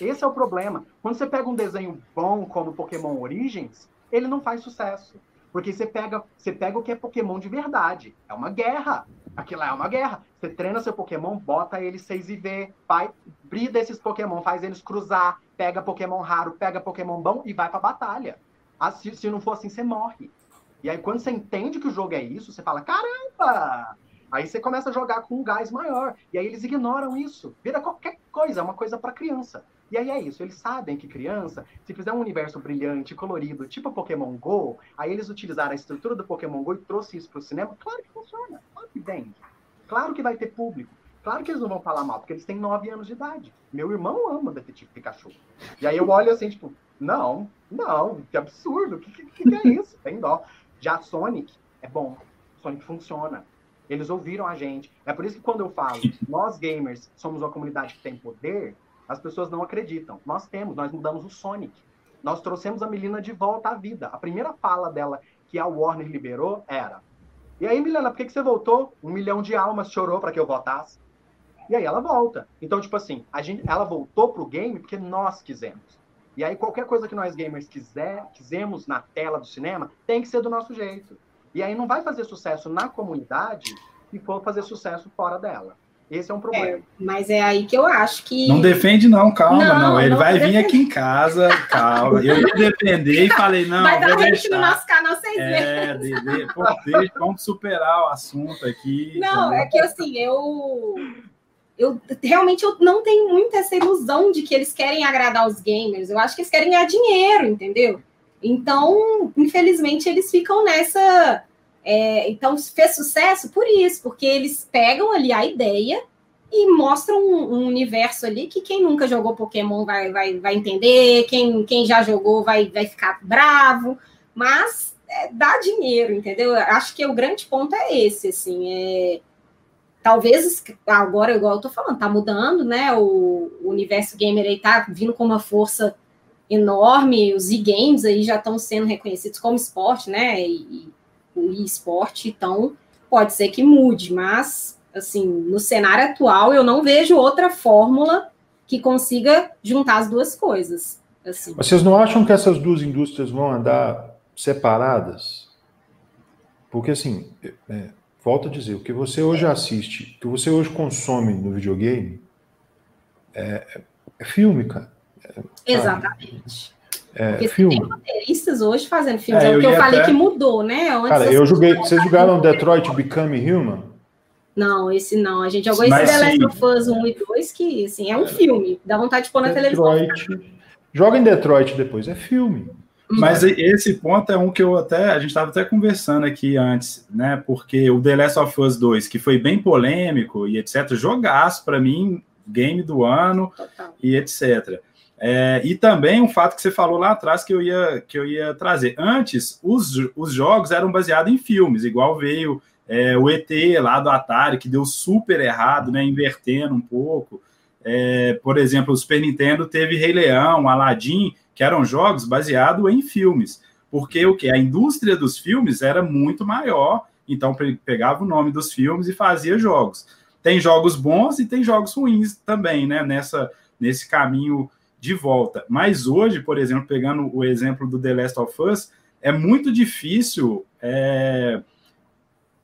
Esse é o problema. Quando você pega um desenho bom como Pokémon Origins, ele não faz sucesso. Porque você pega, você pega o que é Pokémon de verdade. É uma guerra. Aquilo é uma guerra. Você treina seu Pokémon, bota ele 6 e V, vai, brida esses Pokémon, faz eles cruzar, pega Pokémon raro, pega Pokémon bom e vai pra batalha. Se, se não for assim, você morre. E aí, quando você entende que o jogo é isso, você fala: caramba! Aí você começa a jogar com um gás maior. E aí eles ignoram isso. Vira qualquer coisa, é uma coisa para criança. E aí é isso, eles sabem que criança, se fizer um universo brilhante, colorido, tipo Pokémon GO, aí eles utilizaram a estrutura do Pokémon GO e trouxe isso para o cinema, claro que funciona, claro que vende. Claro que vai ter público. Claro que eles não vão falar mal, porque eles têm 9 anos de idade. Meu irmão ama Detetive Pikachu. E aí eu olho assim, tipo, não, não, que absurdo, o que, que, que, é isso? Tem dó. Já Sonic é bom, Sonic funciona. Eles ouviram a gente. É por isso que quando eu falo, nós gamers somos uma comunidade que tem poder, as pessoas não acreditam. Nós temos, nós mudamos o Sonic. Nós trouxemos a Melina de volta à vida. A primeira fala dela que a Warner liberou era: E aí, Milena, por que, que você voltou? Um milhão de almas chorou para que eu votasse. E aí ela volta. Então, tipo assim, a gente, ela voltou pro game porque nós quisemos. E aí, qualquer coisa que nós gamers quiser, quisemos na tela do cinema, tem que ser do nosso jeito. E aí não vai fazer sucesso na comunidade se for fazer sucesso fora dela. Esse é um problema. É, mas é aí que eu acho que. Não defende, não, calma, não. não. Ele não vai vir aqui em casa, calma. Eu ia defender e falei, não. Vai dar gente no nosso canal seis é, vezes. De, de, pô, deixa, vamos superar o assunto aqui. Não, é que assim, eu. Eu realmente eu não tenho muita essa ilusão de que eles querem agradar os gamers. Eu acho que eles querem ganhar dinheiro, entendeu? Então, infelizmente, eles ficam nessa é, então, fez sucesso por isso, porque eles pegam ali a ideia e mostram um, um, universo ali que quem nunca jogou Pokémon vai, vai, vai entender, quem, quem já jogou vai, vai ficar bravo, mas é, dá dinheiro, entendeu? Acho que o grande ponto é esse, assim, é, talvez agora, igual eu tô falando, tá mudando, né? O, o universo gamer aí tá vindo com uma força enorme, os e-games aí já estão sendo reconhecidos como esporte, né? E, o esporte, então pode ser que mude, mas assim, no cenário atual eu não vejo outra fórmula que consiga juntar as duas coisas. Assim. Vocês não acham que essas duas indústrias vão andar separadas? Porque assim, é, volto a dizer, o que você hoje assiste, o que você hoje consome no videogame é, é filme, cara. É, Exatamente. É, Porque filme. tem roteiristas hoje fazendo filmes. É, é o que eu, falei até... que mudou, né? Antes Cara, eu joguei. Vocês jogaram Detroit Become Human? Não, esse não. A gente jogou Mas esse The Last of Us 1 e 2, que assim, é um filme. Dá vontade de pôr na Detroit. televisão. Joga em Detroit depois, é filme. Mas esse ponto é um que eu até. A gente estava até conversando aqui antes, né? Porque o The Last of Us 2, que foi bem polêmico e etc., jogaço para mim, game do ano Total. e etc. É, e também um fato que você falou lá atrás que eu ia, que eu ia trazer. Antes, os, os jogos eram baseados em filmes, igual veio é, o ET lá do Atari, que deu super errado, né, invertendo um pouco. É, por exemplo, o Super Nintendo teve Rei Leão, Aladdin, que eram jogos baseados em filmes. Porque o que? A indústria dos filmes era muito maior, então pegava o nome dos filmes e fazia jogos. Tem jogos bons e tem jogos ruins também, né? Nessa, nesse caminho de volta. Mas hoje, por exemplo, pegando o exemplo do The Last of Us, é muito difícil é,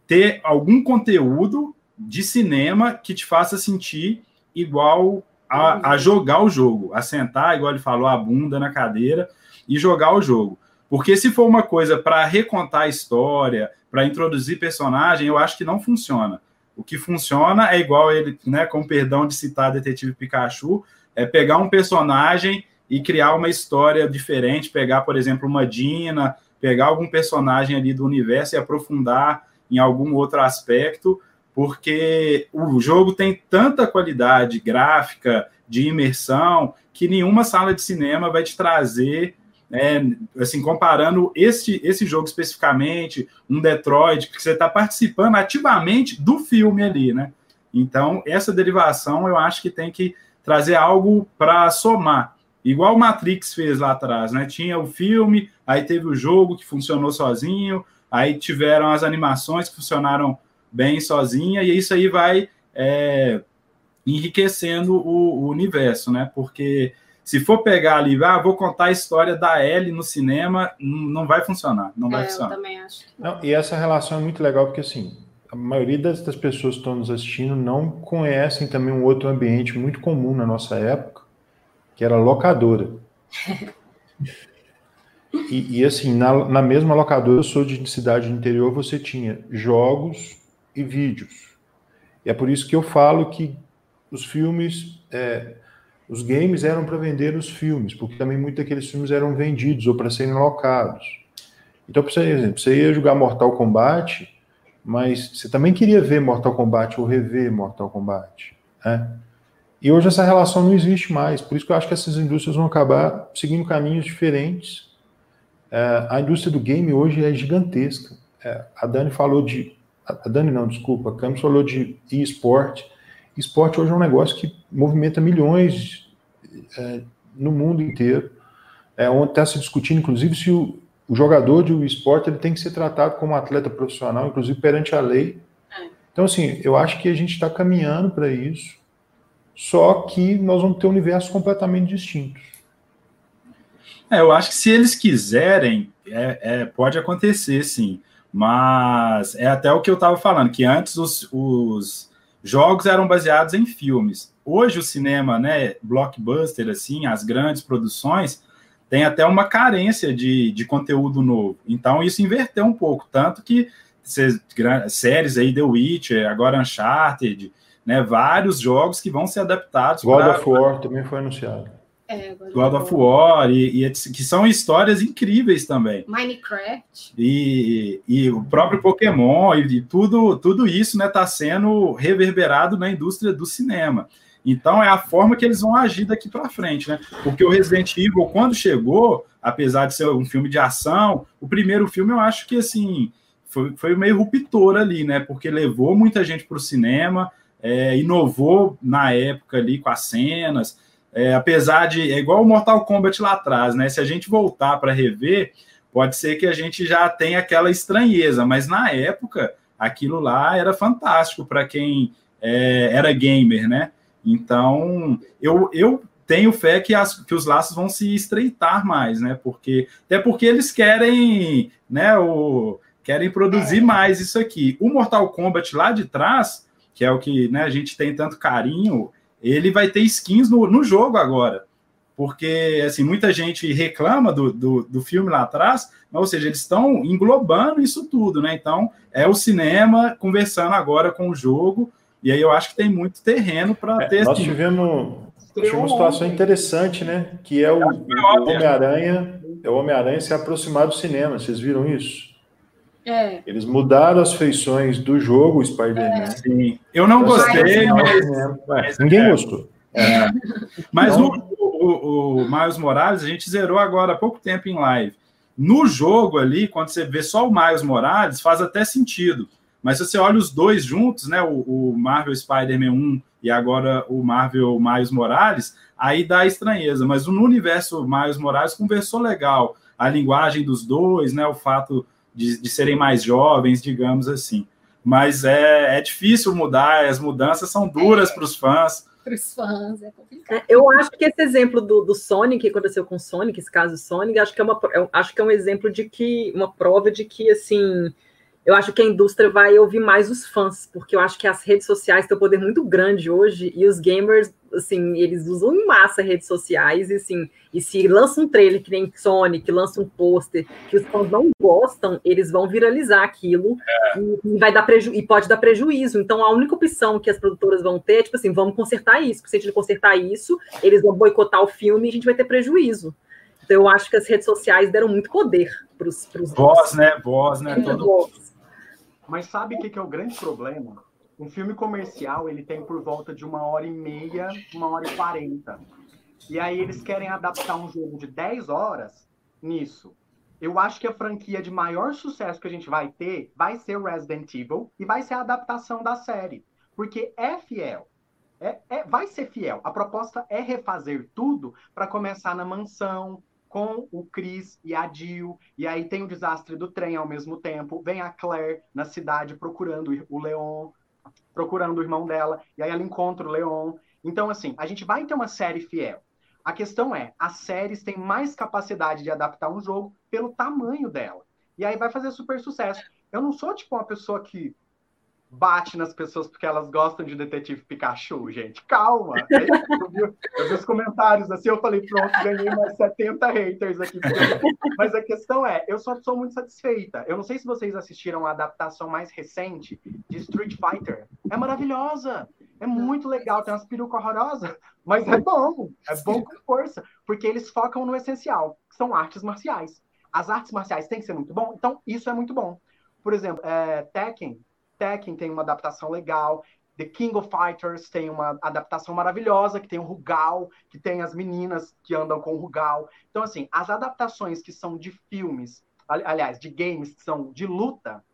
ter algum conteúdo de cinema que te faça sentir igual a, a, jogar o jogo, a sentar, igual ele falou, a bunda na cadeira e jogar o jogo. Porque se for uma coisa para recontar a história, para introduzir personagem, eu acho que não funciona. O que funciona é igual ele, né, com perdão de citar Detetive Pikachu, é pegar um personagem e criar uma história diferente, pegar, por exemplo, uma Dina, pegar algum personagem ali do universo e aprofundar em algum outro aspecto, porque o jogo tem tanta qualidade gráfica, de imersão, que nenhuma sala de cinema vai te trazer, é, assim, comparando esse, esse jogo especificamente, um Detroit, que você está participando ativamente do filme ali, né? Então, essa derivação eu acho que tem que trazer algo para somar. Igual o Matrix fez lá atrás, né? Tinha o filme, aí teve o jogo que funcionou sozinho, aí tiveram as animações que funcionaram bem sozinha, e isso aí vai é, enriquecendo o, o, universo, né? Porque se for pegar ali, ah, vou contar a história da Ellie no cinema, não vai funcionar, não vai é, funcionar. Eu também acho. Não, e essa relação é muito legal, porque assim, a maioria das, das pessoas que estão nos assistindo não conhecem também um outro ambiente muito comum na nossa época, que era locadora. E, e, assim, na, na, mesma locadora, eu sou de cidade do interior, você tinha jogos e vídeos. E é por isso que eu falo que os filmes, é, os games eram para vender os filmes, porque também muitos daqueles filmes eram vendidos ou para serem locados. Então, por exemplo, você ia jogar Mortal Kombat, mas você também queria ver Mortal Kombat ou rever Mortal Kombat. Né? E hoje essa relação não existe mais, por isso que eu acho que essas indústrias vão acabar seguindo caminhos diferentes. É, a indústria do game hoje é gigantesca. É, a Dani falou de. A Dani não, desculpa, a Campos falou de e-sport. Esporte hoje é um negócio que movimenta milhões é, no mundo inteiro. É, onde está se discutindo, inclusive, se o, o jogador de esporte ele tem que ser tratado como atleta profissional, inclusive perante a lei. É. Então, assim, eu acho que a gente está caminhando para isso só que nós vamos ter universos completamente distintos. É, eu acho que se eles quiserem, é, é, pode acontecer, sim. Mas é até o que eu estava falando, que antes os, os, jogos eram baseados em filmes. Hoje o cinema, né, blockbuster, assim, as grandes produções, tem até uma carência de, de conteúdo novo. Então isso inverteu um pouco, tanto que séries aí, The Witcher, agora Uncharted, né, vários jogos que vão ser adaptados. God pra, of War também foi anunciado. É, God of War, e, e, que são histórias incríveis também. Minecraft. E, e o próprio Pokémon, e, e tudo, tudo isso está né, tá sendo reverberado na indústria do cinema. Então é a forma que eles vão agir daqui para frente, né? Porque o Resident Evil, quando chegou, apesar de ser um filme de ação, o primeiro filme eu acho que assim foi, foi meio ruptor ali, né? Porque levou muita gente para o cinema, é, inovou na época ali com as cenas, é, apesar de. É igual o Mortal Kombat lá atrás, né? Se a gente voltar para rever, pode ser que a gente já tenha aquela estranheza, mas na época aquilo lá era fantástico para quem é, era gamer, né? Então eu, eu tenho fé que, as, que os laços vão se estreitar mais, né? Porque até porque eles querem, né? O, querem produzir mais isso aqui. O Mortal Kombat lá de trás que é o que né, a gente tem tanto carinho, ele vai ter skins no, no jogo agora. Porque, assim, muita gente reclama do, do, do filme lá atrás, mas, ou seja, eles estão englobando isso tudo, né? Então, é o cinema conversando agora com o jogo, e aí eu acho que tem muito terreno para é, ter. Nós assim, tivemos, tivemos uma situação interessante, né? Que é o, o Homem-Aranha, é o Homem-Aranha se aproximar do cinema. Vocês viram isso? É. Eles mudaram as feições do jogo Spider-Man. É. Eu não gostei, mas... mas... Ninguém é. gostou. É. Mas então... o, o, o Miles Morales, a gente zerou agora há pouco tempo em live. No jogo ali, quando você vê só o Miles Morales, faz até sentido. Mas se você olha os dois juntos, né, o, o Marvel Spider-Man 1 e agora o Marvel Miles Morales, aí dá estranheza. Mas no universo Miles Morales conversou legal. A linguagem dos dois, né, o fato de, de serem mais jovens, digamos assim. Mas é, é difícil mudar, as mudanças são duras é. para os fãs. Para os fãs, é complicado. Eu acho que esse exemplo do, do Sonic, que aconteceu com o Sonic, esse caso Sonic, acho que é uma, acho que é um exemplo de que, uma prova de que, assim, eu acho que a indústria vai ouvir mais os fãs, porque eu acho que as redes sociais têm um poder muito grande hoje e os gamers, assim, eles usam em massa redes sociais e, assim, e se lança um trailer que nem Sonic, lança um pôster que os fãs não gostam, eles vão viralizar aquilo é. e, e, vai dar preju e pode dar prejuízo. Então, a única opção que as produtoras vão ter é, tipo assim, vamos consertar isso, porque se a gente consertar isso, eles vão boicotar o filme e a gente vai ter prejuízo. Então, eu acho que as redes sociais deram muito poder para os... Voz, né? Voz, né? Todo... Voz. Mas sabe o que, que é o grande problema? um filme comercial ele tem por volta de uma hora e meia, uma hora e quarenta. E aí eles querem adaptar um jogo de 10 horas nisso. Eu acho que a franquia de maior sucesso que a gente vai ter vai ser Resident Evil e vai ser a adaptação da série. Porque é fiel. É, é, vai ser fiel. A proposta é refazer tudo para começar na mansão, com o Chris e a Jill, e aí tem o desastre do trem ao mesmo tempo, vem a Claire na cidade procurando o Leon, procurando o irmão dela, e aí ela encontra o Leon. Então, assim, a gente vai ter uma série fiel. A questão é, as séries têm mais capacidade de adaptar um jogo pelo tamanho dela. E aí vai fazer super sucesso. Eu não sou, tipo, uma pessoa que bate nas pessoas porque elas gostam de Detetive Pikachu, gente. Calma. Vi, eu vi os comentários assim, eu falei, pronto, ganhei mais 70 haters aqui. Mas a questão é, eu só sou muito satisfeita. Eu não sei se vocês assistiram a adaptação mais recente de Street Fighter. É maravilhosa. É muito legal, tem umas perucas horrorosas, mas é bom. É bom com força. Porque eles focam no essencial, que são artes marciais. As artes marciais têm que ser muito bom, então isso é muito bom. Por exemplo, é, Tekken, Tekken tem uma adaptação legal. The King of Fighters tem uma adaptação maravilhosa, que tem o Rugal, que tem as meninas que andam com o Rugal. Então, assim, as adaptações que são de filmes, aliás, de games que são de luta,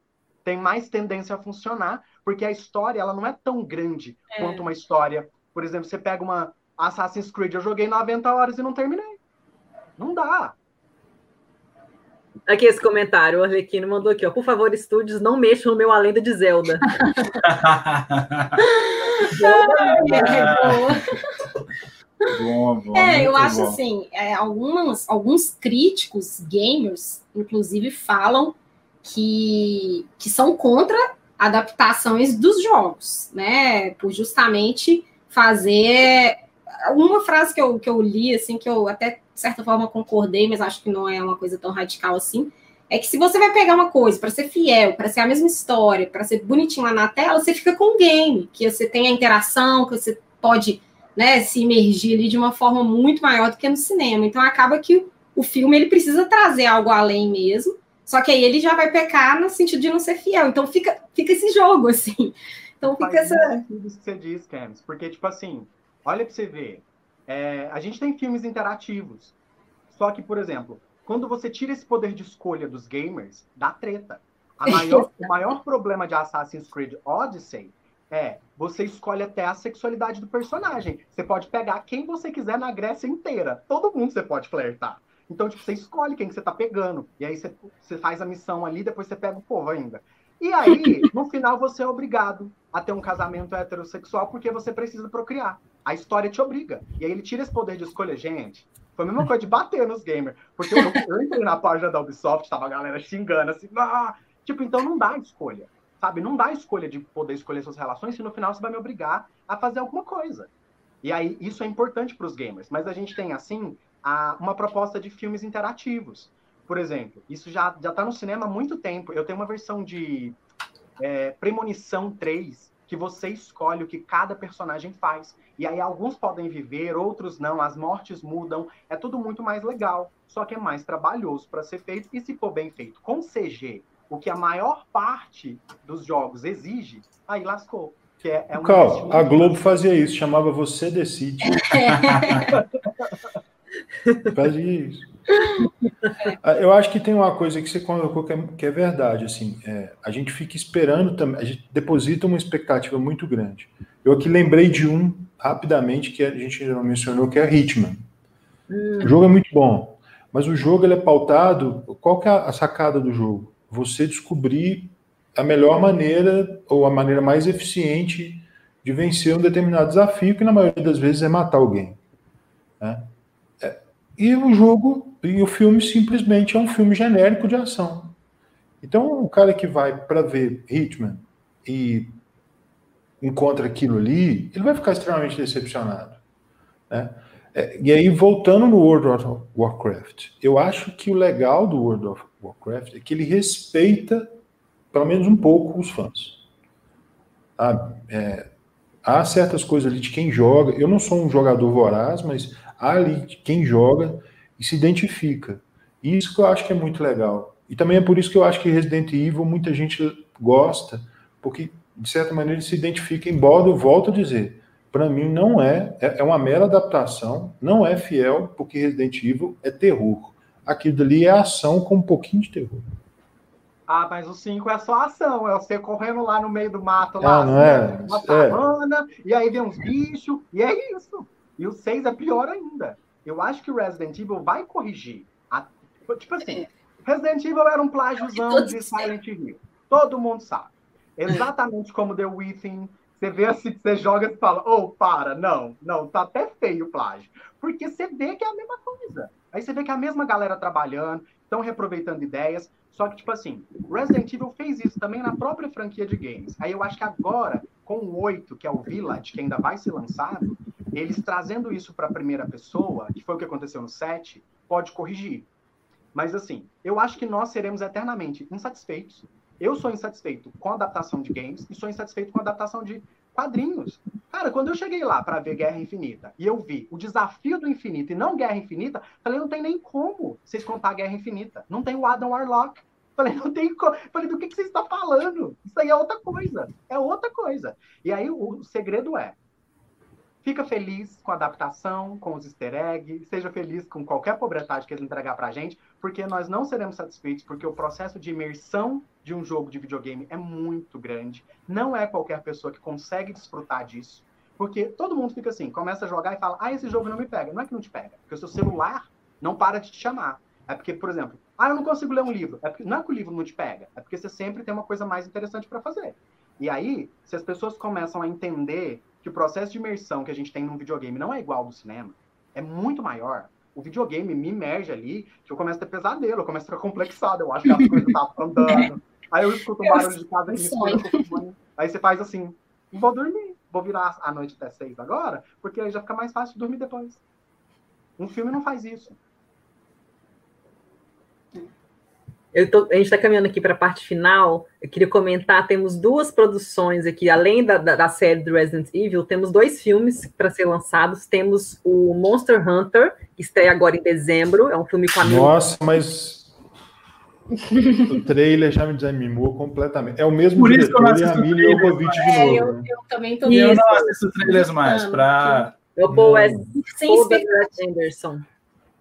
tem mais tendência a funcionar, porque a história ela não é tão grande é. quanto uma história. Por exemplo, você pega uma Assassin's Creed, eu joguei 90 horas e não terminei. Não dá. Aqui esse comentário, o Arlequino mandou aqui, ó. Por favor, estúdios, não mexam no meu A Lenda de Zelda. bom, bom, é, eu acho bom. assim, é, algumas, alguns críticos gamers, inclusive, falam que, que são contra adaptações dos jogos, né? Por justamente fazer uma frase que eu, que eu li, assim, que eu até de certa forma concordei, mas acho que não é uma coisa tão radical assim, é que se você vai pegar uma coisa para ser fiel, para ser a mesma história, para ser bonitinho lá na tela, você fica com o game, que você tem a interação, que você pode né, se imergir ali de uma forma muito maior do que no cinema. Então acaba que o filme ele precisa trazer algo além mesmo, só que aí ele já vai pecar no sentido de não ser fiel. Então fica, fica esse jogo, assim. Então fica Faz essa. Isso que você diz, Camis, porque, tipo assim, olha para você ver. É, a gente tem filmes interativos. Só que, por exemplo, quando você tira esse poder de escolha dos gamers, dá treta. Maior, o maior problema de Assassin's Creed Odyssey é você escolhe até a sexualidade do personagem. Você pode pegar quem você quiser na Grécia inteira. Todo mundo você pode flertar. Então, tipo, você escolhe quem que você tá pegando. E aí você, você faz a missão ali, depois você pega o povo ainda. E aí, no final, você é obrigado a ter um casamento heterossexual porque você precisa procriar. A história te obriga. E aí ele tira esse poder de escolha. Gente, foi a mesma coisa de bater nos gamers. Porque eu, eu entrei na página da Ubisoft, tava a galera xingando assim, ah! tipo, então não dá escolha. Sabe? Não dá escolha de poder escolher suas relações se no final você vai me obrigar a fazer alguma coisa. E aí, isso é importante para os gamers. Mas a gente tem, assim, a, uma proposta de filmes interativos. Por exemplo, isso já está no cinema há muito tempo. Eu tenho uma versão de é, Premonição 3, que você escolhe o que cada personagem faz. E aí alguns podem viver, outros não, as mortes mudam, é tudo muito mais legal, só que é mais trabalhoso para ser feito e se for bem feito com CG, o que a maior parte dos jogos exige, aí lascou. Que é, é um Cal, a Globo fazia isso, chamava Você Decide. Fazia isso. É. Eu acho que tem uma coisa que você colocou que é, que é verdade, assim, é, a gente fica esperando também, a gente deposita uma expectativa muito grande. Eu aqui lembrei de um, rapidamente, que a gente já mencionou, que é Hitman. Hum. O jogo é muito bom, mas o jogo ele é pautado, qual que é a sacada do jogo? Você descobrir a melhor maneira, ou a maneira mais eficiente de vencer um determinado desafio, que na maioria das vezes é matar alguém. Né? E o jogo e o filme simplesmente é um filme genérico de ação. Então, o cara que vai para ver Hitman e encontra aquilo ali, ele vai ficar extremamente decepcionado. Né? É, e aí, voltando no World of Warcraft, eu acho que o legal do World of Warcraft é que ele respeita, pelo menos um pouco, os fãs. É, há certas coisas ali de quem joga. Eu não sou um jogador voraz, mas ali quem joga e se identifica. Isso que eu acho que é muito legal. E também é por isso que eu acho que Resident Evil muita gente gosta, porque de certa maneira, ele se identifica, embora eu volto a dizer, para mim não é, é, é uma mera adaptação, não é fiel, porque Resident Evil é terror. Aquilo dali é ação com um pouquinho de terror. Ah, mas o 5 é só ação, é você correndo lá no meio do mato, lá, ah, não é? uma savana, é. e aí vem uns bichos, e é isso. E o 6 é pior ainda. Eu acho que o Resident Evil vai corrigir. A, tipo assim, Resident Evil era um plágiozão de Silent Hill. Todo mundo sabe. Exatamente como The Within. Você vê assim, você joga e fala, oh, para, não, não, tá até feio o plágio. Porque você vê que é a mesma coisa. Aí você vê que é a mesma galera trabalhando, estão reaproveitando ideias. Só que, tipo assim, Resident Evil fez isso também na própria franquia de games. Aí eu acho que agora, com o 8, que é o Village, que ainda vai ser lançado, eles trazendo isso para a primeira pessoa, que foi o que aconteceu no 7, pode corrigir. Mas, assim, eu acho que nós seremos eternamente insatisfeitos. Eu sou insatisfeito com a adaptação de games e sou insatisfeito com a adaptação de quadrinhos. Cara, quando eu cheguei lá para ver Guerra Infinita e eu vi o desafio do infinito e não Guerra Infinita, falei, não tem nem como vocês contar Guerra Infinita. Não tem o Adam Warlock. Falei, não tem como. Falei, do que, que você está falando? Isso aí é outra coisa. É outra coisa. E aí o, o segredo é, Fica feliz com a adaptação, com os easter eggs, seja feliz com qualquer pobretagem que eles entregar pra gente, porque nós não seremos satisfeitos, porque o processo de imersão de um jogo de videogame é muito grande. Não é qualquer pessoa que consegue desfrutar disso. Porque todo mundo fica assim, começa a jogar e fala, ah, esse jogo não me pega. Não é que não te pega, porque o seu celular não para de te chamar. É porque, por exemplo, ah, eu não consigo ler um livro. É porque, não é que o livro não te pega, é porque você sempre tem uma coisa mais interessante para fazer. E aí, se as pessoas começam a entender que o processo de imersão que a gente tem num videogame não é igual ao do cinema, é muito maior. O videogame me imerge ali, que eu começo a ter pesadelo, eu começo a ficar complexado, eu acho que as coisas estão andando. Aí eu escuto um barulho de casa aqui, aí você faz assim, vou dormir, vou virar a noite até seis agora, porque aí já fica mais fácil dormir depois. Um filme não faz isso. Tô, a gente está caminhando aqui para a parte final. Eu queria comentar: temos duas produções aqui, além da, da, da série do Resident Evil, temos dois filmes para ser lançados. Temos o Monster Hunter, que estreia agora em dezembro. É um filme com a Nossa, mas o trailer já me desanimou completamente. É o mesmo Por isso diretor e a Mila Jovovich de é, novo. Eu, né? eu também tô Eu não assisto trailers mais, para... Eu vou sem Anderson.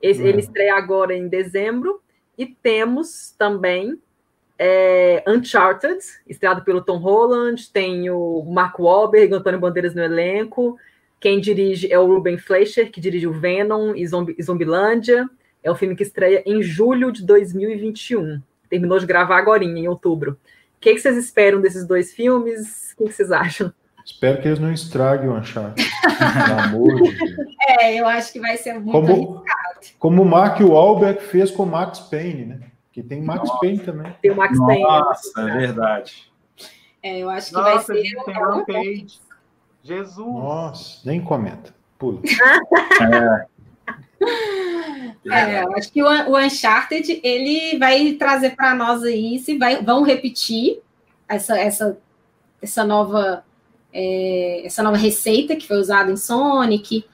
Ele estreia agora em dezembro. E temos também é, Uncharted, estreado pelo Tom Holland, tem o Mark Wahlberg, Antônio Bandeiras no elenco. Quem dirige é o Ruben Fleischer, que dirige o Venom e, Zomb e Zombilândia. É um filme que estreia em julho de 2021. Terminou de gravar agora, em outubro. O que, que vocês esperam desses dois filmes? O que, que vocês acham? Espero que eles não estraguem o Uncharted. Pelo amor de Deus. É, eu acho que vai ser muito como, arriscado. Como o Mark Wahlberg fez com o Max Payne, né? Que tem Max Nossa. Payne também. Tem o Max Nossa, Payne. Nossa, é verdade. É, eu acho que Nossa, vai ser. Tem Jesus. Nossa, nem comenta. Pula. é. É, eu acho que o, o Uncharted ele vai trazer para nós aí se vai, vão repetir essa, essa, essa nova é, essa nova receita que foi usada em Sonic.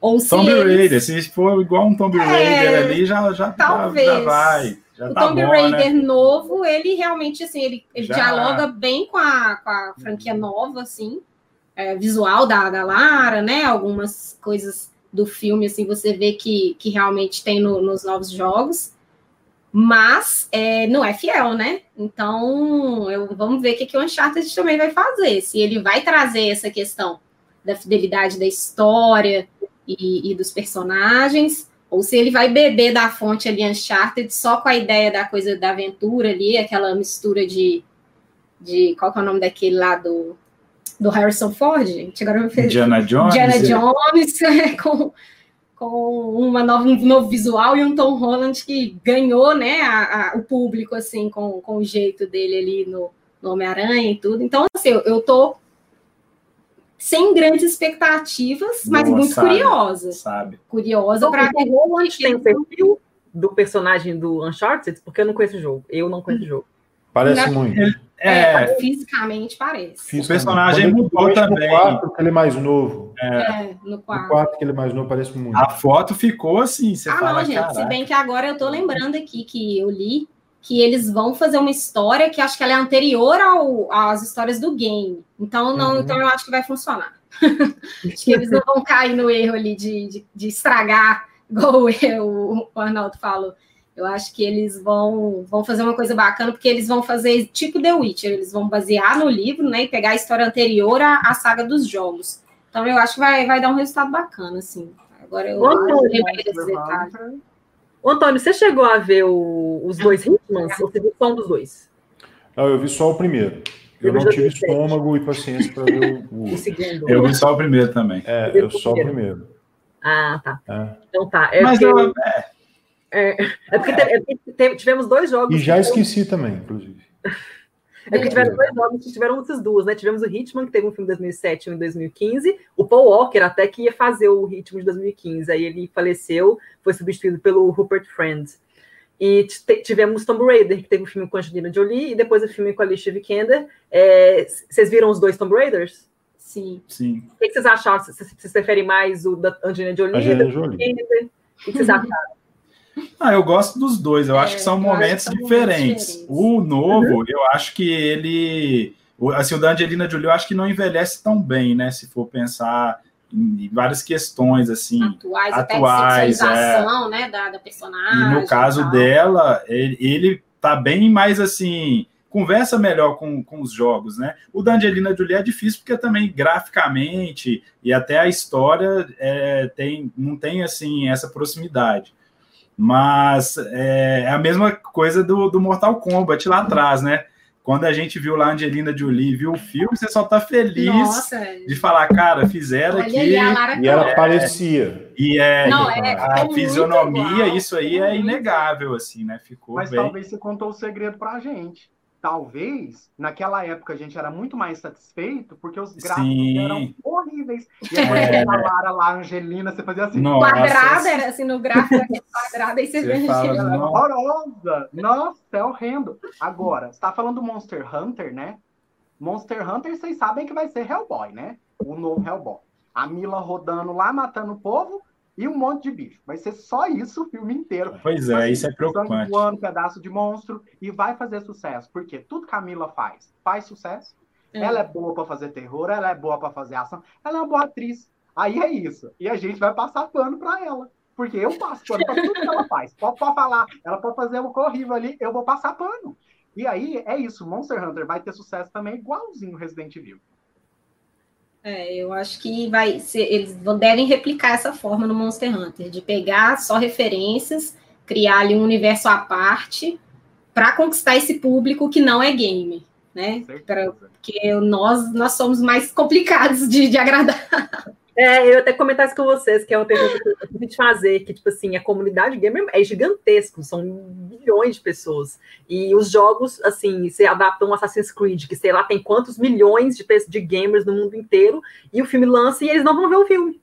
Ou se Tomb eles... Raider, se for igual um Tomb Raider é, ali, já, já, talvez. já vai. Já o tá Tomb bom, Raider né? novo, ele realmente, assim, ele, ele dialoga bem com a, com a franquia nova, assim, é, visual da, da Lara, né? Algumas coisas do filme, assim, você vê que, que realmente tem no, nos novos jogos mas é, não é fiel, né? Então, eu, vamos ver o que, que o Uncharted também vai fazer. Se ele vai trazer essa questão da fidelidade da história e, e, dos personagens, ou se ele vai beber da fonte ali Uncharted só com a ideia da coisa da aventura ali, aquela mistura de. de qual que é o nome daquele lá do, do Harrison Ford, gente? Agora me fez. Indiana Jones. Indiana Jones, com com uma nova, um novo visual e um Tom Holland que ganhou né, a, a, o público assim com, com o jeito dele ali no, no Homem-Aranha e tudo. Então, assim, eu, eu tô sem grandes expectativas, Boa, mas muito sabe, curiosa. Sabe. Curiosa para ver. O Holland tem o perfil do personagem do Uncharted, porque eu não conheço o jogo. Eu não conheço o jogo. Parece muito. É, é, fisicamente parece. Fisicamente. O personagem mudou também. No quarto que ele é mais novo. É, é no quarto. No quarto que ele é mais novo parece muito. A foto ficou assim, você ah, fala, não, gente, se bem que agora eu tô lembrando aqui que eu li que eles vão fazer uma história que acho que ela é anterior ao, às histórias do game. Então, não, uhum. então eu acho que vai funcionar. acho que eles não vão cair no erro ali de, de, de estragar, igual eu, o Arnaldo falou. Eu acho que eles vão, vão fazer uma coisa bacana, porque eles vão fazer tipo The Witcher, eles vão basear no livro, né, e pegar a história anterior à, à saga dos jogos. Então eu acho que vai, vai dar um resultado bacana, assim. Agora eu detalhe. Ô, Antônio, você chegou a ver o, os dois Hitmans ou você viu só um dos dois? Não, eu vi só o primeiro. Eu, eu não tive estômago e paciência para ver o, o... o, segundo. Eu vi só o primeiro também. É, eu, só o primeiro. Ah, tá. É. Então tá. É Mas porque... eu... é. É, é porque é tivemos dois jogos. E já esqueci também, inclusive. É porque tiveram dois jogos que tiveram essas duas, né? Tivemos o Hitman, que teve um filme em 2007 e um em 2015. O Paul Walker até que ia fazer o Hitman de 2015. Aí ele faleceu, foi substituído pelo Rupert Friend. E tivemos Tomb Raider, que teve um filme com a Angelina Jolie, e depois o filme com a Alicia Vikander. É, vocês viram os dois Tomb Raiders? Sim. Sim. O que vocês acharam? Vocês preferem mais o da Angelina Jolie? Angelina Jolie. O que vocês acharam? Ah, eu gosto dos dois. Eu é, acho que são momentos diferentes. diferentes. O novo, uhum. eu acho que ele. Assim, o da Angelina Jolie, eu acho que não envelhece tão bem, né? Se for pensar em várias questões, assim. Atuais, atuais até é. né? Da, da, personagem. E no caso dela, ele, ele tá bem mais assim. Conversa melhor com, com os jogos, né? O da Angelina Jolie é difícil porque também graficamente e até a história é, tem, não tem assim essa proximidade. Mas é, é a mesma coisa do, do Mortal Kombat lá atrás, né? Quando a gente viu lá a Angelina Jolie, viu o filme, você só tá feliz Nossa. de falar, cara, fizeram Olha aqui. e ela é, parecia. E é, Não, é a fisionomia, isso aí é inegável, assim, né? Ficou Mas bem... talvez você contou o segredo pra gente talvez naquela época a gente era muito mais satisfeito porque os gráficos Sim. eram horríveis. E é. a Lara lá, Angelina, você fazia assim. Nossa. Quadrada era assim no gráfico, quadrada, e você, você vê fala, Angelina. Horrorosa! Nossa, é horrendo. Agora, você tá falando do Monster Hunter, né? Monster Hunter, vocês sabem que vai ser Hellboy, né? O novo Hellboy. A Mila rodando lá, matando o povo, e um monte de bicho. Vai ser só isso o filme inteiro. Pois é, isso é preocupante. Voando pedaço de monstro e vai fazer sucesso. Porque tudo que a Mila faz, faz sucesso. É. Ela é boa para fazer terror, ela é boa para fazer ação, ela é uma boa atriz. Aí é isso. E a gente vai passar pano para ela. Porque eu passo pano para tudo que ela faz. Pode, pode falar, ela pode fazer um horrível ali, eu vou passar pano. E aí é isso. Monster Hunter vai ter sucesso também, igualzinho Resident Evil. É, eu acho que vai ser, eles devem replicar essa forma no Monster Hunter, de pegar só referências, criar ali um universo à parte para conquistar esse público que não é gamer, né? Pra, porque nós, nós somos mais complicados de, de agradar. É, eu até comentar isso com vocês, que é uma pergunta que eu queria te fazer, que, tipo assim, a comunidade gamer é gigantesca, são milhões de pessoas. E os jogos, assim, se adaptam um Assassin's Creed, que sei lá, tem quantos milhões de, de gamers no mundo inteiro, e o filme lança e eles não vão ver o filme.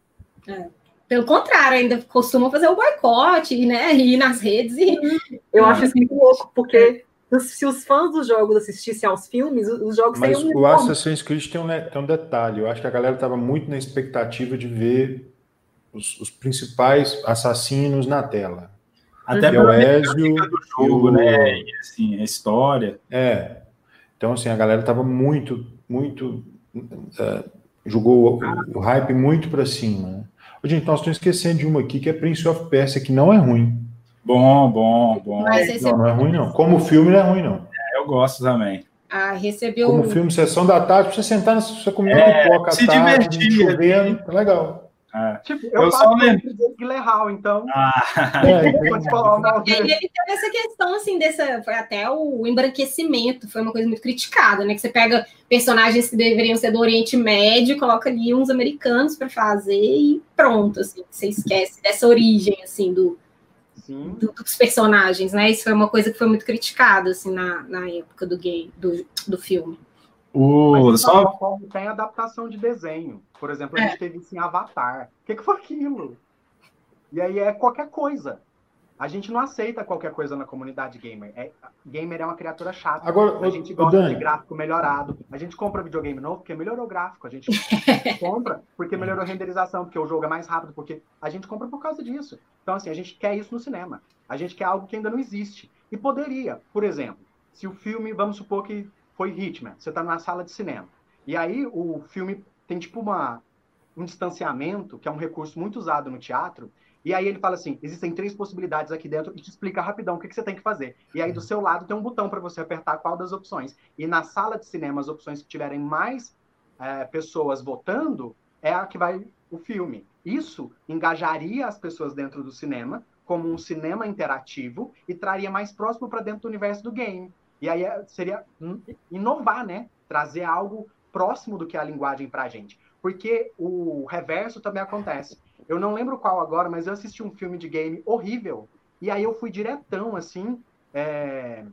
É. Pelo contrário, ainda costumam fazer o boicote, né? Ir nas redes e. Eu acho isso muito louco, porque se os fãs dos jogos assistissem aos filmes, os jogos Mas seriam o Assassin's Creed tem um, tem um detalhe. Eu acho que a galera estava muito na expectativa de ver os, os principais assassinos na tela. Até pelo Ezio do jogo, o... né? E, assim, a história. É. Então, assim, a galera estava muito, muito. Uh, jogou o, o, hype muito para cima. Né? Gente, nós estamos esquecendo de uma aqui que é Prince of Persia, que não é ruim. Bom, bom, bom. Mas não, não é ruim, não. Como filme, não é ruim, não. É, eu gosto também. Ah, recebeu. Como filme, sessão da tarde, pra você sentar sua comida é, pipoca se tarde, divertir, chovendo, tá legal. É. Tipo, eu, eu só lembro de Guilherme então. Ah. É, então. ele, ele teve essa questão, assim, dessa. Foi até o embranquecimento, foi uma coisa muito criticada, né? Que você pega personagens que deveriam ser do Oriente Médio, coloca ali uns americanos para fazer e pronto, assim, você esquece dessa origem, assim, do, do, dos personagens, né? Isso foi uma coisa que foi muito criticada, assim, na, na época do game, do, do filme. O, Mas, só... Tem adaptação de desenho. Por exemplo, a gente é. teve assim, Avatar. O que, que foi aquilo? E aí é qualquer coisa. A gente não aceita qualquer coisa na comunidade gamer. É, gamer é uma criatura chata. Agora, a gente gosta Dani. de gráfico melhorado. A gente compra videogame novo porque melhorou o gráfico. A gente compra porque melhorou a renderização, porque o jogo é mais rápido, porque a gente compra por causa disso. Então, assim, a gente quer isso no cinema. A gente quer algo que ainda não existe. E poderia, por exemplo, se o filme, vamos supor que foi Hitman, você está na sala de cinema, e aí o filme tem tipo uma, um distanciamento, que é um recurso muito usado no teatro, e aí ele fala assim: existem três possibilidades aqui dentro e te explica rapidão o que, que você tem que fazer. E aí do seu lado tem um botão para você apertar qual das opções. E na sala de cinema, as opções que tiverem mais é, pessoas votando é a que vai o filme. Isso engajaria as pessoas dentro do cinema como um cinema interativo e traria mais próximo para dentro do universo do game. E aí é, seria inovar, né? Trazer algo próximo do que é a linguagem para a gente. Porque o reverso também acontece. Eu não lembro qual agora, mas eu assisti um filme de game horrível. E aí eu fui diretão, assim, é...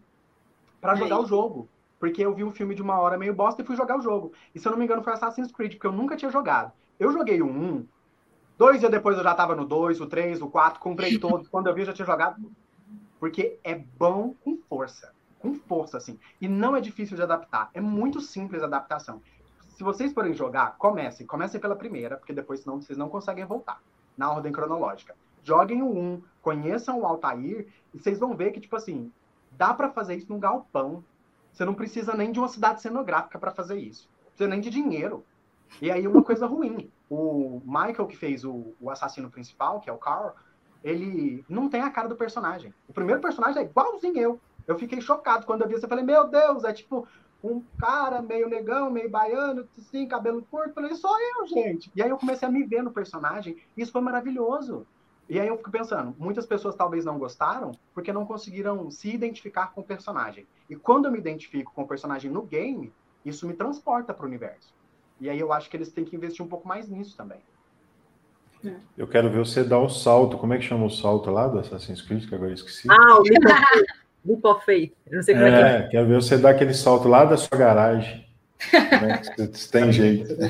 para jogar o jogo. Porque eu vi um filme de uma hora meio bosta e fui jogar o jogo. E se eu não me engano, foi Assassin's Creed, porque eu nunca tinha jogado. Eu joguei o 1, dois dias depois eu já tava no 2, o 3, o 4, comprei todos. Quando eu vi, eu já tinha jogado. Porque é bom com força. Com força, assim. E não é difícil de adaptar. É muito simples a adaptação se vocês forem jogar, comecem. Comecem pela primeira, porque depois senão vocês não conseguem voltar na ordem cronológica. Joguem o 1, conheçam o Altair, e vocês vão ver que, tipo assim, dá para fazer isso num galpão. Você não precisa nem de uma cidade cenográfica para fazer isso. Não precisa nem de dinheiro. E aí, uma coisa ruim. O Michael, que fez o, o assassino principal, que é o Carl, ele não tem a cara do personagem. O primeiro personagem é igualzinho eu. Eu fiquei chocado quando eu vi isso. Eu falei, meu Deus, é tipo um cara meio negão, meio baiano, assim, cabelo curto. Falei, sou eu, gente. E aí eu comecei a me ver no personagem, e isso foi maravilhoso. E aí eu fico pensando, muitas pessoas talvez não gostaram porque não conseguiram se identificar com o personagem. E quando eu me identifico com o personagem no game, isso me transporta para o universo. E aí eu acho que eles têm que investir um pouco mais nisso também. Eu quero ver você dar o salto. Como é que chama o salto lá do Assassin's Creed, que agora eu esqueci? Ah, o Leap of Faith. não sei como é, é que é. Quero ver você dar aquele salto lá da sua garagem. né? Se tem jeito.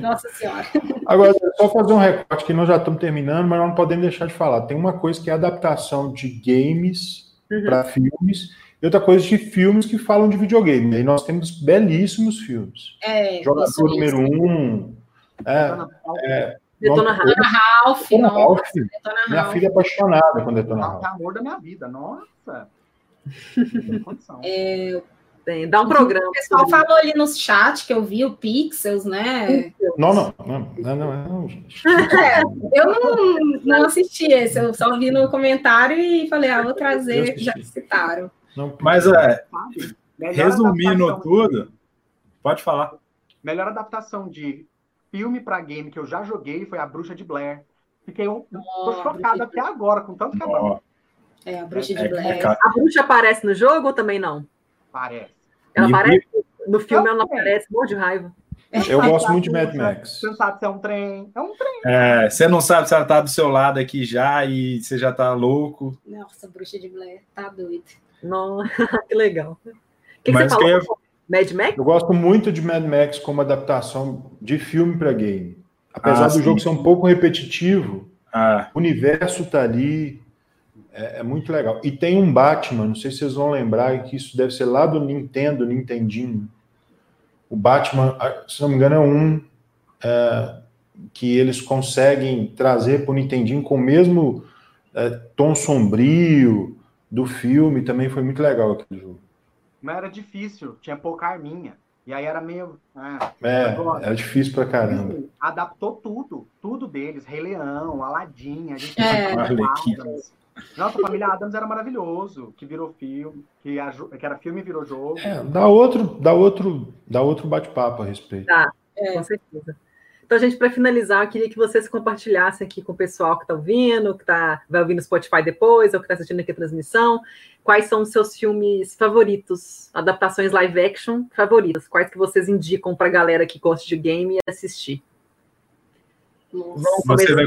Nossa Senhora. Agora, só fazer um recorte que nós já estamos terminando, mas não podemos deixar de falar. Tem uma coisa que é adaptação de games uhum. para filmes e outra coisa de filmes que falam de videogame. E nós temos belíssimos filmes. É, Jogador número um. É, é, Detona Ralph. Ralph, Detona Ralph. Detona minha filha é apaixonada com Detona Ralph. É o amor da minha vida, nossa. é, tem, dá um programa. O pessoal falou ali no chat que eu vi o Pixels, né? Não, não, não, não, não, não gente. É, eu não, não assisti esse, eu só vi no comentário e falei, ah, vou trazer, já citaram. Não, Mas é, resumindo tudo, pode falar. Melhor adaptação de filme para game que eu já joguei foi A Bruxa de Blair. Fiquei um, oh, tô chocado até agora, com tanto que oh. É, a Bruxa de é, Blair. É, a Bruxa aparece no jogo ou também não? Parece. Ela e aparece no filme, ela não aparece, morro de raiva. Eu gosto muito de Mad Max. Você não sabe se é um trem. É um trem. É, você não sabe se ela tá do seu lado aqui já e você já tá louco. Nossa, Bruxa de Blair, tá doido. Não, que legal. O que, que você falou? Que Mad Max? Eu gosto muito de Mad Max como adaptação de filme para game. Apesar ah, do sim. jogo ser um pouco repetitivo, ah. o universo tá ali, é, é, muito legal. E tem um Batman, não sei se vocês vão lembrar, que isso deve ser lá do Nintendo, Nintendinho. O Batman, se não me engano, é um é, que eles conseguem trazer para o Nintendinho com o mesmo é, tom sombrio do filme. Também foi muito legal aquele jogo. Mas era difícil, tinha pouca arminha. E aí era meio. Ah, é, agora, era difícil pra caramba. Adaptou tudo, tudo deles. Rei Leão, Aladdin, a gente é. Adams. Nossa, a família Adams era maravilhoso, que virou filme, que, que era filme e virou jogo. É, dá outro, dá outro, dá outro bate-papo a respeito. Tá, é. com certeza. Então, gente, para finalizar, eu queria que vocês compartilhassem aqui com o pessoal que está ouvindo, que tá, vai ouvir no Spotify depois, ou que está assistindo aqui a transmissão, quais são os seus filmes favoritos, adaptações live action favoritas, quais que vocês indicam para a galera que gosta de game assistir. Você, vai...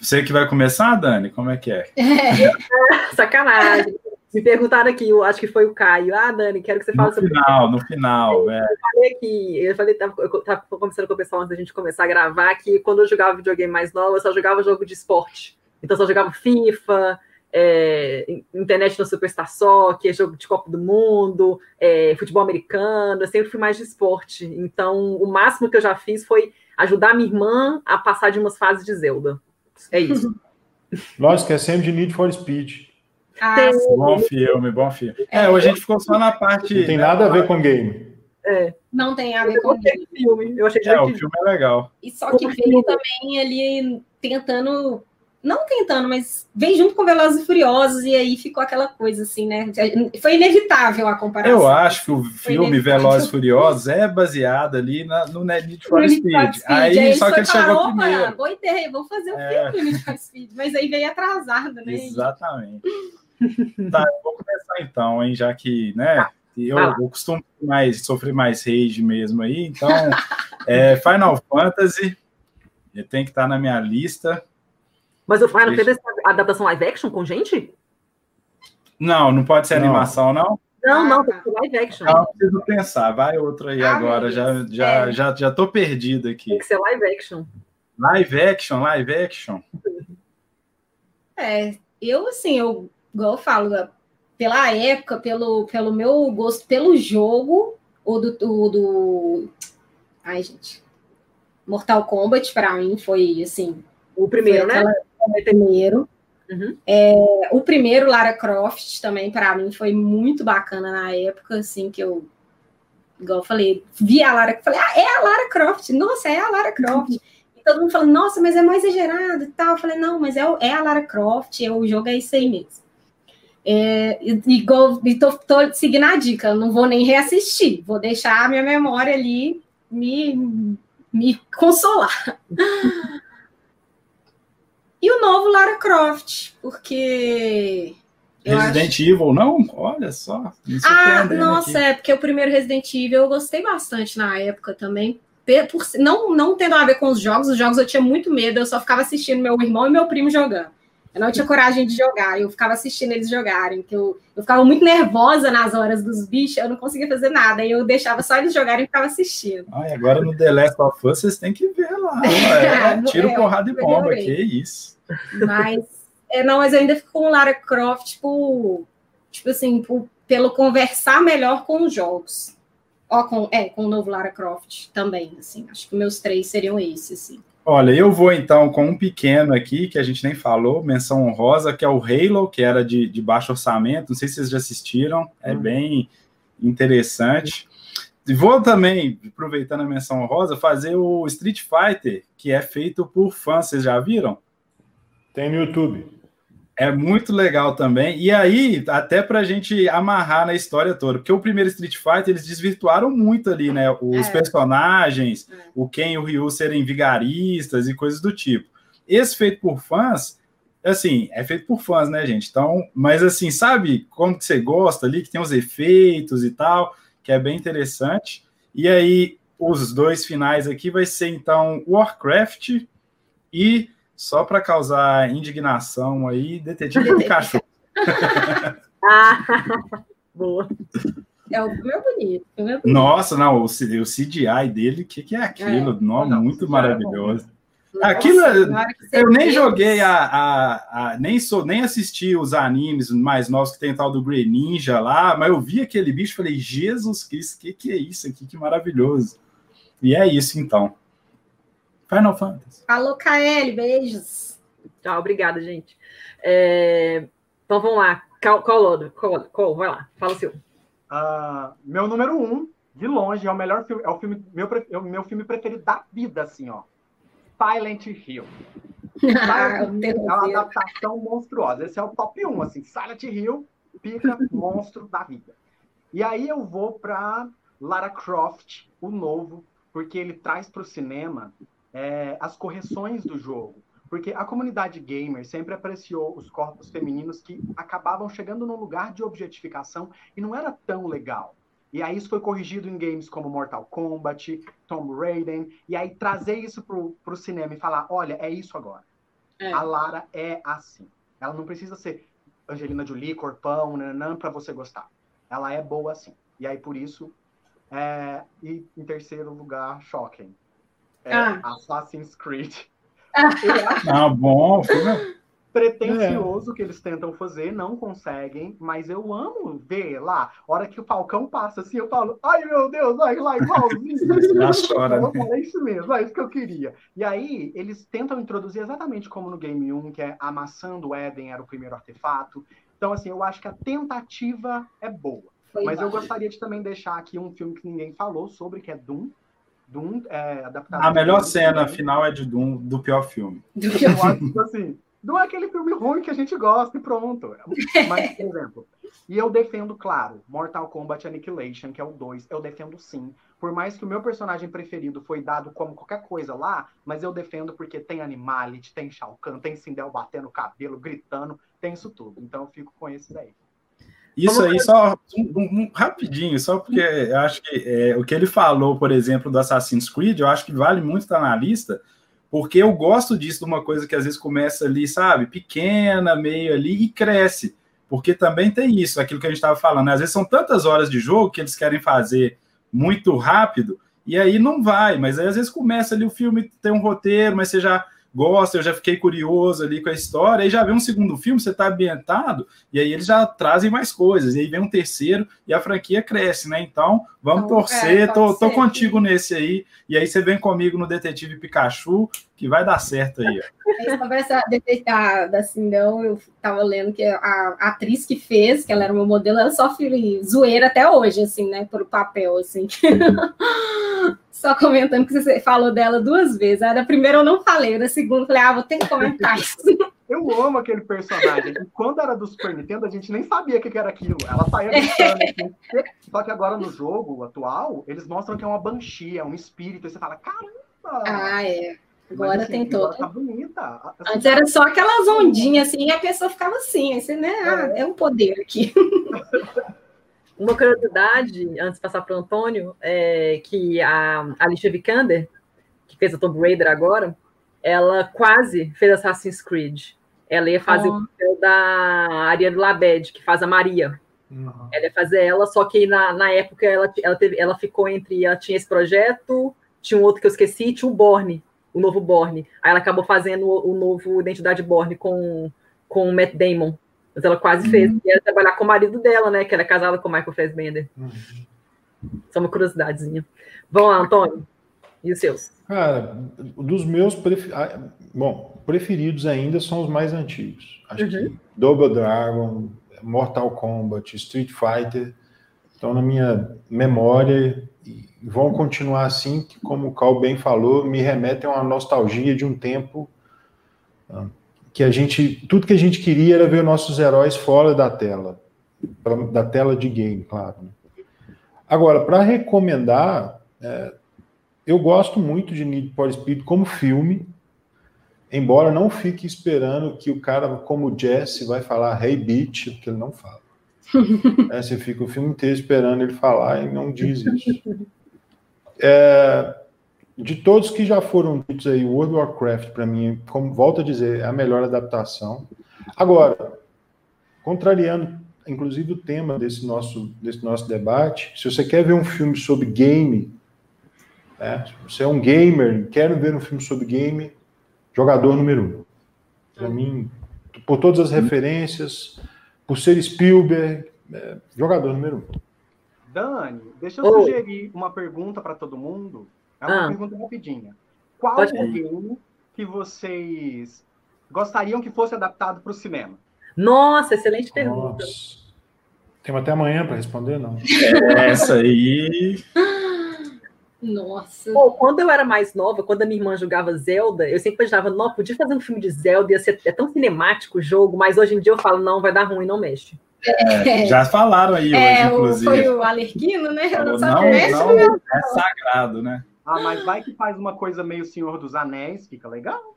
Você que vai começar, Dani? Como é que é? é. Sacanagem. Me perguntaram aqui, eu acho que foi o Caio. Ah, Dani, quero que você fale no sobre. No final, no final. É. Eu falei que. Eu falei, tava, eu tava conversando com o pessoal antes da gente começar a gravar que quando eu jogava videogame mais novo, eu só jogava jogo de esporte. Então, eu só jogava FIFA, é, internet no Superstar Soccer, jogo de Copa do Mundo, é, futebol americano. Eu sempre fui mais de esporte. Então, o máximo que eu já fiz foi ajudar minha irmã a passar de umas fases de Zelda. É isso. É sempre de Need for Speed. Ah, bom filme, bom filme. É, é, hoje a gente ficou só na parte. Não tem nada a ver com game. É. Não tem a ver com game. filme. Eu achei é, o filme é legal. E só que veio também ali tentando não tentando, mas vem junto com Velozes e Furiosos e aí ficou aquela coisa assim, né? Foi inevitável a comparação. Eu acho que o filme Velozes e Furiosos é baseado ali na, no Need for Speed. Speed. Aí, aí só que ele chegou opa, primeiro. Boa ideia, vamos fazer um é. filme do Need for Speed, mas aí veio atrasado, né? Exatamente. tá, vou começar então, hein, já que, né? Eu, ah. eu costumo mais sofrer mais rage mesmo aí, então é, Final Fantasy tem que estar tá na minha lista. Mas o Final Fantasy é adaptação live action com gente? Não, não pode ser não. animação, não? Não, não, tem que ser live action. Não, preciso pensar. Vai outro aí ah, agora. Já, já, é. já, já tô perdido aqui. Tem que ser live action. Live action, live action. É, eu assim, eu, igual eu falo, pela época, pelo, pelo meu gosto, pelo jogo, o do, do, do... Ai, gente. Mortal Kombat, para mim, foi assim. O primeiro, né? O primeiro. Uhum. É, o primeiro, Lara Croft, também, para mim, foi muito bacana na época, assim, que eu, igual eu falei, vi a Lara, falei, ah, é a Lara Croft, nossa, é a Lara Croft. E todo mundo falando, nossa, mas é mais exagerado e tal. Eu falei, não, mas é, é a Lara Croft, é, o jogo é isso aí mesmo. É, igual, e tô, tô seguindo a dica, não vou nem reassistir, vou deixar a minha memória ali me, me consolar. E o novo Lara Croft, porque. Resident acho... Evil, não? Olha só. Ah, nossa, aqui. é, porque o primeiro Resident Evil eu gostei bastante na época também. Por, não, não tendo a ver com os jogos, os jogos eu tinha muito medo, eu só ficava assistindo meu irmão e meu primo jogando. Eu não tinha coragem de jogar, eu ficava assistindo eles jogarem, que eu, eu ficava muito nervosa nas horas dos bichos, eu não conseguia fazer nada, eu deixava só eles jogarem e ficava assistindo. Ai, agora no The Last of Us vocês têm que ver lá. É, tiro, é, porrada e bomba, que isso. Mas, é, não, mas eu ainda fico com Lara Croft, tipo, tipo assim, por, pelo conversar melhor com os jogos. Ó, com, é, com o novo Lara Croft também, assim. Acho que meus três seriam esses, assim. Olha, eu vou então com um pequeno aqui, que a gente nem falou, menção honrosa, que é o Halo, que era de, de baixo orçamento. Não sei se vocês já assistiram, é uhum. bem interessante. E vou também, aproveitando a menção honrosa, fazer o Street Fighter, que é feito por fãs. Vocês já viram? Tem no YouTube. É muito legal também. E aí, até para a gente amarrar na história toda, porque o primeiro Street Fighter eles desvirtuaram muito ali, né? Os é. personagens, é. o Ken e o Ryu serem vigaristas e coisas do tipo. Esse feito por fãs, assim, é feito por fãs, né, gente? Então, mas assim, sabe como que você gosta ali, que tem os efeitos e tal, que é bem interessante. E aí, os dois finais aqui vai ser então Warcraft e só para causar indignação aí, Detetive Pikachu. ah, boa. É o meu bonito, é bonito. Nossa, não, o, o CGI dele, o que, que é aquilo? É. Não, não, muito maravilhoso. Nossa, aquilo, eu nem joguei a, a, a, nem sou nem assisti os animes mais novos que tem tal do Grey Ninja lá, mas eu vi aquele bicho e falei, Jesus Cristo, que que é isso aqui? Que maravilhoso. E é isso então. Final Fantasy. Alô, KL, beijos. Tchau, obrigada, gente. É... Então vamos lá. Qual, qual, qual, qual? Vai lá, fala o seu. Uh, meu número um, de longe, é o melhor filme, é o filme, meu, é o meu filme preferido da vida, assim, ó. Silent Hill. Silent Hill é uma adaptação monstruosa. Esse é o top 1, assim. Silent Hill, pica, monstro da vida. E aí eu vou para Lara Croft, o novo, porque ele traz para o cinema é, as correções do jogo. Porque a comunidade gamer sempre apreciou os corpos femininos que acabavam chegando num lugar de objetificação e não era tão legal. E aí isso foi corrigido em games como Mortal Kombat, Tomb Raider, e aí trazer isso pro, pro cinema e falar, olha, é isso agora. É. A Lara é assim. Ela não precisa ser Angelina Jolie, corpão, nanã, para você gostar. Ela é boa assim. E aí por isso, é... e em terceiro lugar, Shocking é ah. Assassin's Creed. Ah, bom, filme, pretencioso é. que eles tentam fazer, não conseguem, mas eu amo ver lá, a hora que o Falcão passa assim, eu falo, ai meu Deus, ai lá, igualzinho. chora, né? É isso mesmo, é isso que eu queria. E aí, eles tentam introduzir exatamente como no Game 1, que é a maçã do Éden era o primeiro artefato. Então, assim, eu acho que a tentativa é boa. Foi mas eu gostaria de também deixar aqui um filme que ninguém falou sobre, que é Doom. Doom é adaptado. A melhor cena final é de Doom, do pior filme. Do pior. Eu acho, assim, não é aquele filme ruim que a gente gosta e pronto. Mas, por exemplo, e eu defendo, claro, Mortal Kombat Annihilation, que é o 2, eu defendo sim. Por mais que o meu personagem preferido foi dado como qualquer coisa lá, mas eu defendo porque tem Animality, tem Shao Kahn, tem Sindel batendo o cabelo, gritando, tem isso tudo. Então eu fico com esse daí. Isso aí, só um, um, rapidinho, só porque eu acho que é, o que ele falou, por exemplo, do Assassin's Creed, eu acho que vale muito estar na lista, porque eu gosto disso, de uma coisa que às vezes começa ali, sabe, pequena, meio ali e cresce. Porque também tem isso, aquilo que a gente estava falando. Né? Às vezes são tantas horas de jogo que eles querem fazer muito rápido, e aí não vai. Mas aí às vezes começa ali o filme, tem um roteiro, mas você já gosta, eu já fiquei curioso ali com a história, aí já vem um segundo filme, você está ambientado, e aí eles já trazem mais coisas, e aí vem um terceiro, e a franquia cresce, né? Então, vamos então, torcer, é, tô, tô contigo nesse aí, e aí você vem comigo no Detetive Pikachu, que vai dar certo aí. Sobre essa da, da Sindão, eu tava lendo que a, atriz que fez, que ela era uma modelo, ela sofre zoeira até hoje, assim, né, por papel, assim. Só comentando que você falou dela duas vezes. A da primeira eu não falei, da segunda eu falei, ah, vou ter que comentar isso. Eu amo aquele personagem. E quando era do Super Nintendo, a gente nem sabia o que era aquilo. Ela saía gritando. Assim. Só que agora no jogo atual, eles mostram que é uma Banshee, é um espírito. E você fala, caramba! Ah, é. Agora Mas, assim, tem toda. Tá bonita. Assim, Antes era só aquelas ondinhas assim, e a pessoa ficava assim, assim né? Ah, é um poder aqui. Uma curiosidade, antes de passar para o Antônio, é que a Alicia Vikander, que fez a Tomb Raider agora, ela quase fez Assassin's Creed. Ela ia fazer oh. o papel da Ariane Labed, que faz a Maria. Uhum. Ela ia fazer ela, só que na, na época ela, ela, teve, ela ficou entre. Ela tinha esse projeto, tinha um outro que eu esqueci, tinha o Borne, o novo Borne. Aí ela acabou fazendo o, o novo Identidade Borne com, com o Matt Damon. Mas ela quase uhum. fez. E ia trabalhar com o marido dela, né? Que era casada com o Michael Fassbender. Uhum. Só uma curiosidadezinha. Vamos lá, Antônio. E os seus? Cara, dos meus pref... bom, preferidos ainda são os mais antigos. Acho uhum. que Double Dragon, Mortal Kombat, Street Fighter estão na minha memória e vão continuar assim, que, como o Cal bem falou, me remetem a uma nostalgia de um tempo ah, que a gente, tudo que a gente queria era ver nossos heróis fora da tela, da tela de game, claro. Né? Agora, para recomendar, é, eu gosto muito de Need for Speed como filme, embora não fique esperando que o cara, como Jesse, vai falar Hey Bitch, porque ele não fala. é, você fica o filme inteiro esperando ele falar e não diz isso. É, de todos que já foram ditos aí, World of Warcraft, para mim, como volto a dizer, é a melhor adaptação. Agora, contrariando, inclusive, o tema desse nosso, desse nosso debate, se você quer ver um filme sobre game, né, se você é um gamer, quer ver um filme sobre game, jogador número um. Para mim, por todas as referências, por ser Spielberg, é, jogador número um. Dani, deixa eu oh. sugerir uma pergunta para todo mundo. É uma ah. pergunta rapidinha. Qual Pode o game que vocês gostariam que fosse adaptado para o cinema? Nossa, excelente pergunta. Nossa. Temos até amanhã para responder, não? É essa aí. Nossa. Pô, quando eu era mais nova, quando a minha irmã jogava Zelda, eu sempre pensava, não, podia fazer um filme de Zelda, ia ser é tão cinemático o jogo, mas hoje em dia eu falo, não, vai dar ruim, não mexe. É, já falaram aí é, hoje, inclusive. Foi o Alerquino, né? Falou, não, não, mexe, não, é sagrado, né? Ah, mas vai que faz uma coisa meio Senhor dos Anéis, fica legal.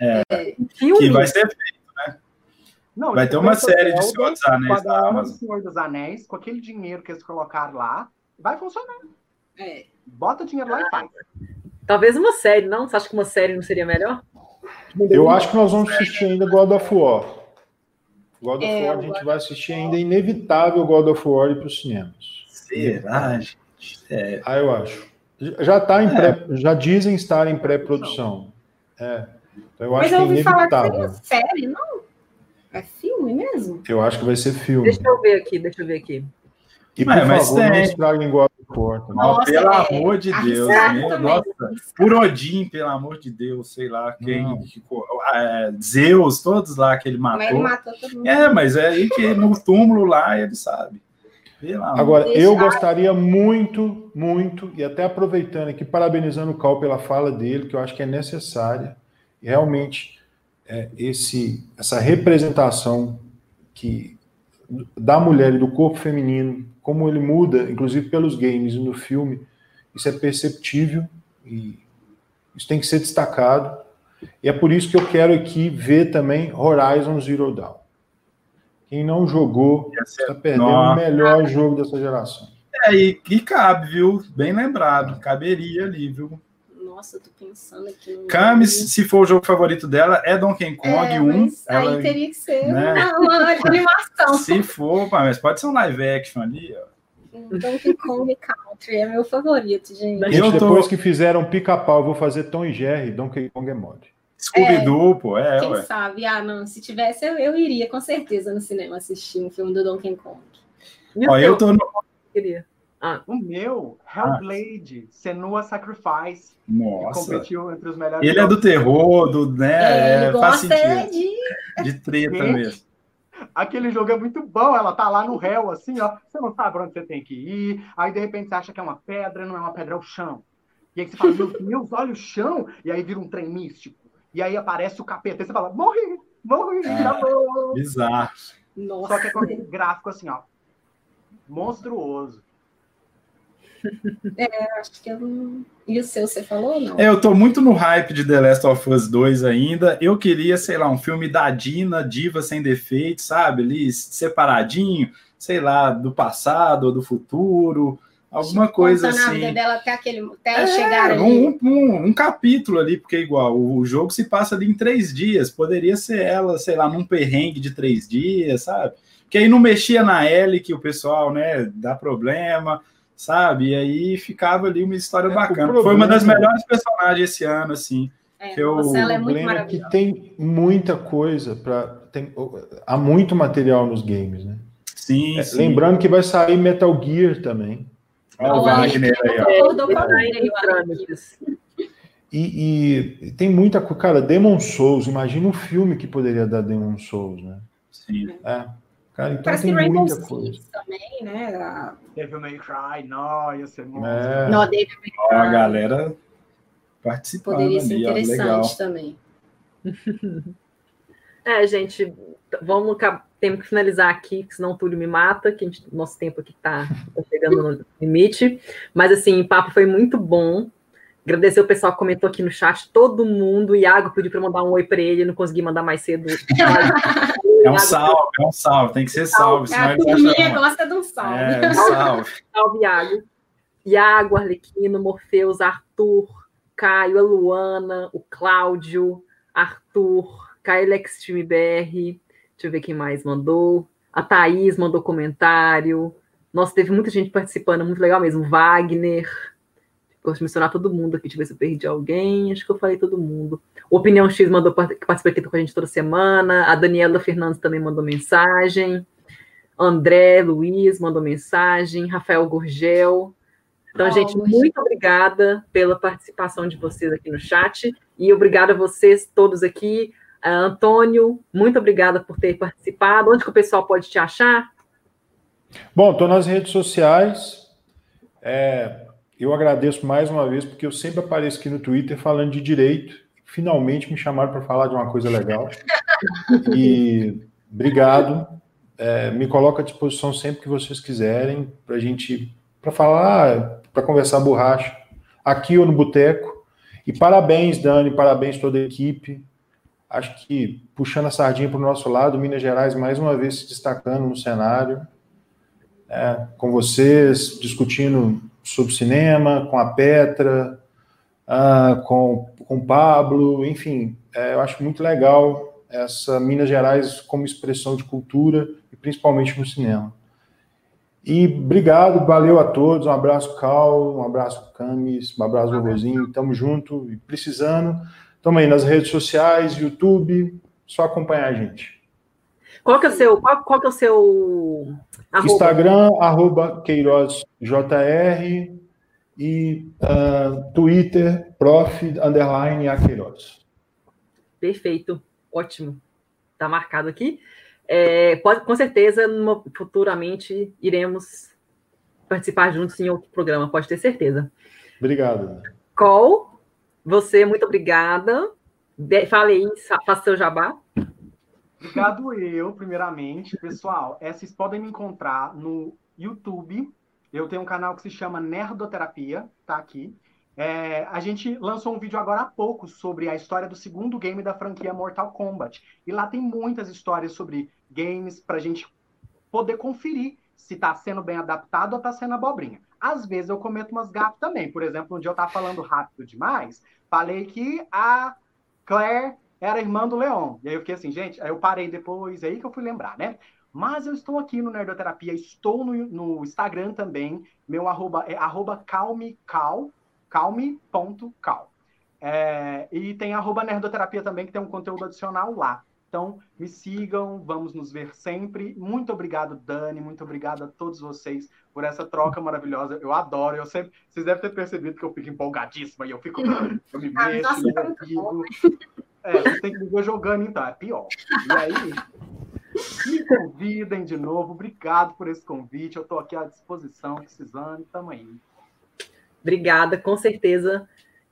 É, é que vai ser feito, né? Não, vai ter uma série de Senhor dos Anéis da Amazon. Senhor dos Anéis, com aquele dinheiro que eles colocaram lá, vai funcionar. É. Bota dinheiro lá e faz. Talvez uma série, não? Você acha que uma série não seria melhor? Eu acho que nós vamos assistir ainda God of War. God of é, War, a gente vai assistir ainda, é inevitável God of War ir para os cinemas. Será, gente? É. Ah, eu acho. Já tá em pré, é. já dizem estar em pré-produção. É. Então eu Mas eu ouvi falar que seria série, não? filme mesmo? Eu acho que vai ser filme. Deixa eu ver aqui, deixa eu ver aqui. E por mas, favor, mas não estraguem of War. Nossa, pelo é, amor de Deus. Né? Nossa, por Odin, pelo amor de Deus, sei lá, quem. É, Zeus, todos lá que ele matou. Mas ele matou todo mundo. É, mas é aí que no túmulo lá ele sabe. Agora, eu gostaria muito, muito, e até aproveitando aqui, parabenizando o Cal pela fala dele, que eu acho que é necessária, e realmente é, esse, essa representação que da mulher e do corpo feminino, como ele muda, inclusive pelos games e no filme, isso é perceptível e isso tem que ser destacado. E é por isso que eu quero aqui ver também Horizon Zero Dawn. Quem não jogou está perdendo Nossa. o melhor jogo dessa geração. É, e, e cabe, viu? Bem lembrado. Caberia ali, viu? Nossa, eu tô pensando aqui. No... Camis, se for o jogo favorito dela, é Donkey Kong é, 1. Ela, aí teria que ser né? uma, uma animação. Se for, mas pode ser um live action ali, ó. Donkey Kong Country é meu favorito, gente. gente eu depois tô... que fizeram pica-pau, eu vou fazer Tom e Jerry, Donkey Kong é mod. Scooby-Doo, é, pô, é. Quem ué. sabe? Ah, não, se tivesse, eu, eu iria com certeza no cinema assistir um filme do Donkey Kong. Ó, eu tô no. Queria. Ah. O meu, Hellblade, ah. Senua Sacrifice. Nossa. Que competiu entre os melhores. Ele é do terror, do, né? É, ele faz sentido. De... de treta mesmo. Aquele jogo é muito bom, ela tá lá no réu, assim, ó. Você não sabe onde você tem que ir. Aí, de repente, você acha que é uma pedra, não é uma pedra, é o chão. E aí você fala, meu Deus, olha o chão. E aí vira um trem místico. E aí aparece o capeta. E você fala, morri, morri, é. Bizarro. Nossa. Só que é com aquele gráfico assim, ó. Monstruoso. É, acho que eu não... E o seu, você falou não? É, eu tô muito no hype de The Last of Us 2 ainda. Eu queria, sei lá, um filme da Dina, diva sem defeitos, sabe? Ali, separadinho, sei lá, do passado ou do futuro. Alguma tipo, coisa assim. vida dela até, aquele, até é, chegar ali. Um, um, um, capítulo ali, porque igual, o, o jogo se passa ali em três dias. Poderia ser ela, sei lá, num perrengue de três dias, sabe? Que aí não mexia na L, que o pessoal, né, dá problema sabe? E aí ficava ali uma história é, bacana. Foi uma das melhores personagens esse ano, assim. É, que nossa, eu... ela é muito é que tem muita coisa para tem há muito material nos games, né? Sim, é, sim. Lembrando que vai sair Metal Gear também. Olha o Wagner aí, ó. E, e, tem muita coisa. Cara, Demon Souls, imagina um filme que poderia dar Demon Souls, né? Sim. É. Cara, então Parece tem que muita Rainbow coisa. também, né? A... Devil May Cry, não, ia ser muito. É. Não, Devil May Cry. A galera participando Poderia ser ali, interessante ó, legal. também. é, gente, vamos temos que finalizar aqui, senão o Túlio me mata, que gente, nosso tempo aqui está tá chegando no limite. Mas assim, o papo foi muito bom. Agradecer o pessoal que comentou aqui no chat, todo mundo. O Iago pediu para mandar um oi para ele, não consegui mandar mais cedo. É um salve, é um salve, tem que ser salve. A turminha gosta de um salve. É, um salve. salve, Iago. Iago, Arlequino, Morfeus, Arthur, Caio, a Luana, o Cláudio, Arthur, Caio Extreme BR, deixa eu ver quem mais mandou. A Thaís mandou comentário. Nossa, teve muita gente participando, muito legal mesmo. Wagner. Gosto de mencionar todo mundo aqui, deixa eu ver se eu perdi alguém. Acho que eu falei todo mundo. Opinião X mandou que participa aqui com a gente toda semana. A Daniela Fernandes também mandou mensagem. André Luiz mandou mensagem. Rafael Gurgel. Então, oh, gente, muito obrigada pela participação de vocês aqui no chat. E obrigada a vocês todos aqui. Uh, Antônio, muito obrigada por ter participado. Onde que o pessoal pode te achar? Bom, estou nas redes sociais. É, eu agradeço mais uma vez, porque eu sempre apareço aqui no Twitter falando de direito. Finalmente me chamaram para falar de uma coisa legal. E obrigado. É, me coloco à disposição sempre que vocês quiserem para a gente para falar, para conversar borracha, aqui ou no boteco. E parabéns, Dani, parabéns toda a equipe. Acho que puxando a sardinha para o nosso lado, Minas Gerais mais uma vez se destacando no cenário, é, com vocês, discutindo sobre cinema, com a Petra, uh, com, com o Pablo, enfim, é, eu acho muito legal essa Minas Gerais como expressão de cultura e principalmente no cinema. E obrigado, valeu a todos, um abraço Cal, um abraço Camis, um abraço Vovozinho, tamo junto e precisando, tamo aí nas redes sociais, YouTube, só acompanhar a gente. Qual que é o seu, qual, qual que é o seu arroba? Instagram, arroba Queiroz JR e uh, Twitter, prof, underline Aqueiroz. Perfeito, ótimo. Está marcado aqui. É, pode, com certeza, numa, futuramente iremos participar juntos em outro programa, pode ter certeza. Obrigado. Col, você, muito obrigada. Fale aí, faça seu jabá. Obrigado eu, primeiramente. Pessoal, é, vocês podem me encontrar no YouTube. Eu tenho um canal que se chama Nerdoterapia, tá aqui. É, a gente lançou um vídeo agora há pouco sobre a história do segundo game da franquia Mortal Kombat. E lá tem muitas histórias sobre games para a gente poder conferir se está sendo bem adaptado ou está sendo abobrinha. Às vezes eu cometo umas gafas também. Por exemplo, um dia eu estava falando rápido demais, falei que a Claire era irmã do Leon. E aí eu fiquei assim, gente, aí eu parei depois, aí que eu fui lembrar, né? Mas eu estou aqui no Nerdoterapia, estou no, no Instagram também, meu arroba é arroba calmecal, calme.cal. É, e tem arroba Nerdoterapia também, que tem um conteúdo adicional lá. Então, me sigam, vamos nos ver sempre. Muito obrigado, Dani, muito obrigado a todos vocês por essa troca maravilhosa. Eu adoro, eu sempre, vocês devem ter percebido que eu fico empolgadíssima e eu fico, eu me ah, mexo, eu vivo. É, você tem que me ver jogando então, é pior. E aí, me convidem de novo, obrigado por esse convite, eu estou aqui à disposição, precisando, estamos aí. Obrigada, com certeza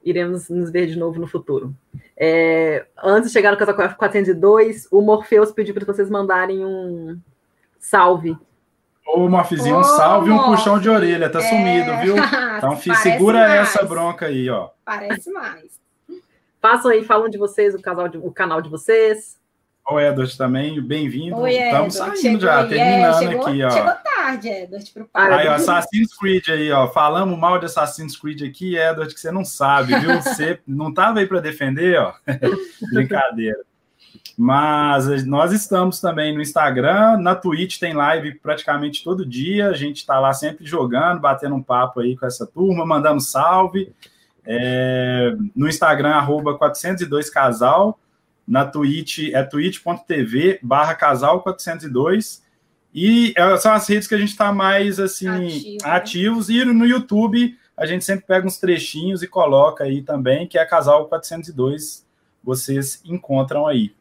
iremos nos ver de novo no futuro. É, antes de chegar no Casal 402, o Morpheus pediu para vocês mandarem um salve. Ô, Morfizinho, um salve e um puxão de orelha, tá é... sumido, viu? Então, filho, segura mais. essa bronca aí, ó. Parece mais. Façam aí, falam de vocês, o, casal de, o canal de vocês. O Edward também, bem-vindo. Estamos saindo chegou, já, é, terminando chegou, aqui, ó. Chegou tarde, Edward, pro Aí, ó, Assassin's Creed aí, ó. Falamos mal de Assassin's Creed aqui, Edward, que você não sabe, viu? Você não estava aí para defender, ó. Brincadeira. Mas nós estamos também no Instagram, na Twitch tem live praticamente todo dia. A gente está lá sempre jogando, batendo um papo aí com essa turma, mandando salve. É, no Instagram, arroba 402casal na Twitch, é twitch.tv barra casal 402. E é, são as redes que a gente está mais assim Ativo, né? ativos. Né? E no YouTube a gente sempre pega uns trechinhos e coloca aí também, que é Casal 402. Vocês encontram aí.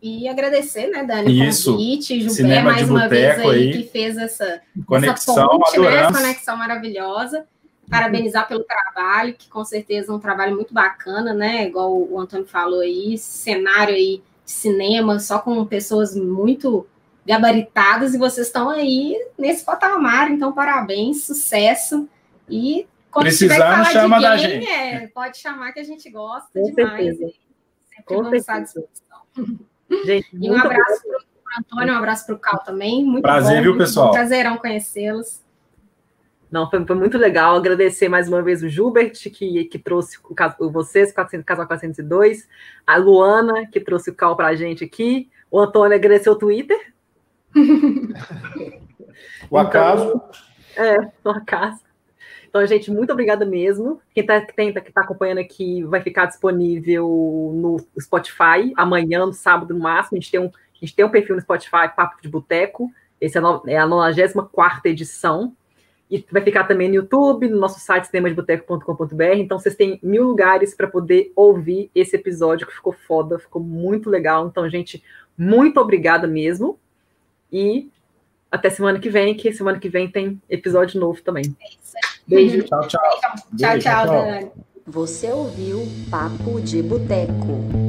E agradecer, né, Dani, Isso. o convite, Gilberto, mais uma vez aí, aí, que fez essa, conexão, essa ponte, né, essa conexão maravilhosa parabenizar pelo trabalho, que com certeza é um trabalho muito bacana, né? Igual o Antônio falou aí, cenário aí de cinema, só com pessoas muito gabaritadas, e vocês estão aí nesse patamar, então parabéns, sucesso. E quando Precisando, chama game, da gente. É, pode chamar que a gente gosta com demais. Certeza. Sempre com vamos certeza. à disposição. Gente, e um abraço para o Antônio, um abraço para o Cal também. Muito Prazer, bom, viu, pessoal? Prazerão conhecê-los. Não, foi, foi, muito legal. Agradecer mais uma vez o Gilbert, que, que trouxe o, o vocês, 400, Casal 402, a Luana, que trouxe o cal para a gente aqui, o Antônio agradeceu o Twitter. o acaso. Então, é, o acaso. Então, gente, muito obrigada mesmo. Quem está tá acompanhando aqui vai ficar disponível no Spotify amanhã, no sábado no máximo. A gente tem um, a gente tem um perfil no Spotify, Papo de Boteco. Esse é a 94 edição. E vai ficar também no YouTube, no nosso site cinemasdeboteco.com.br. Então vocês têm mil lugares para poder ouvir esse episódio que ficou foda, ficou muito legal. Então, gente, muito obrigada mesmo. E até semana que vem, que semana que vem tem episódio novo também. É Beijo. Tchau, tchau. Tchau, tchau, Dani. Você ouviu Papo de Boteco.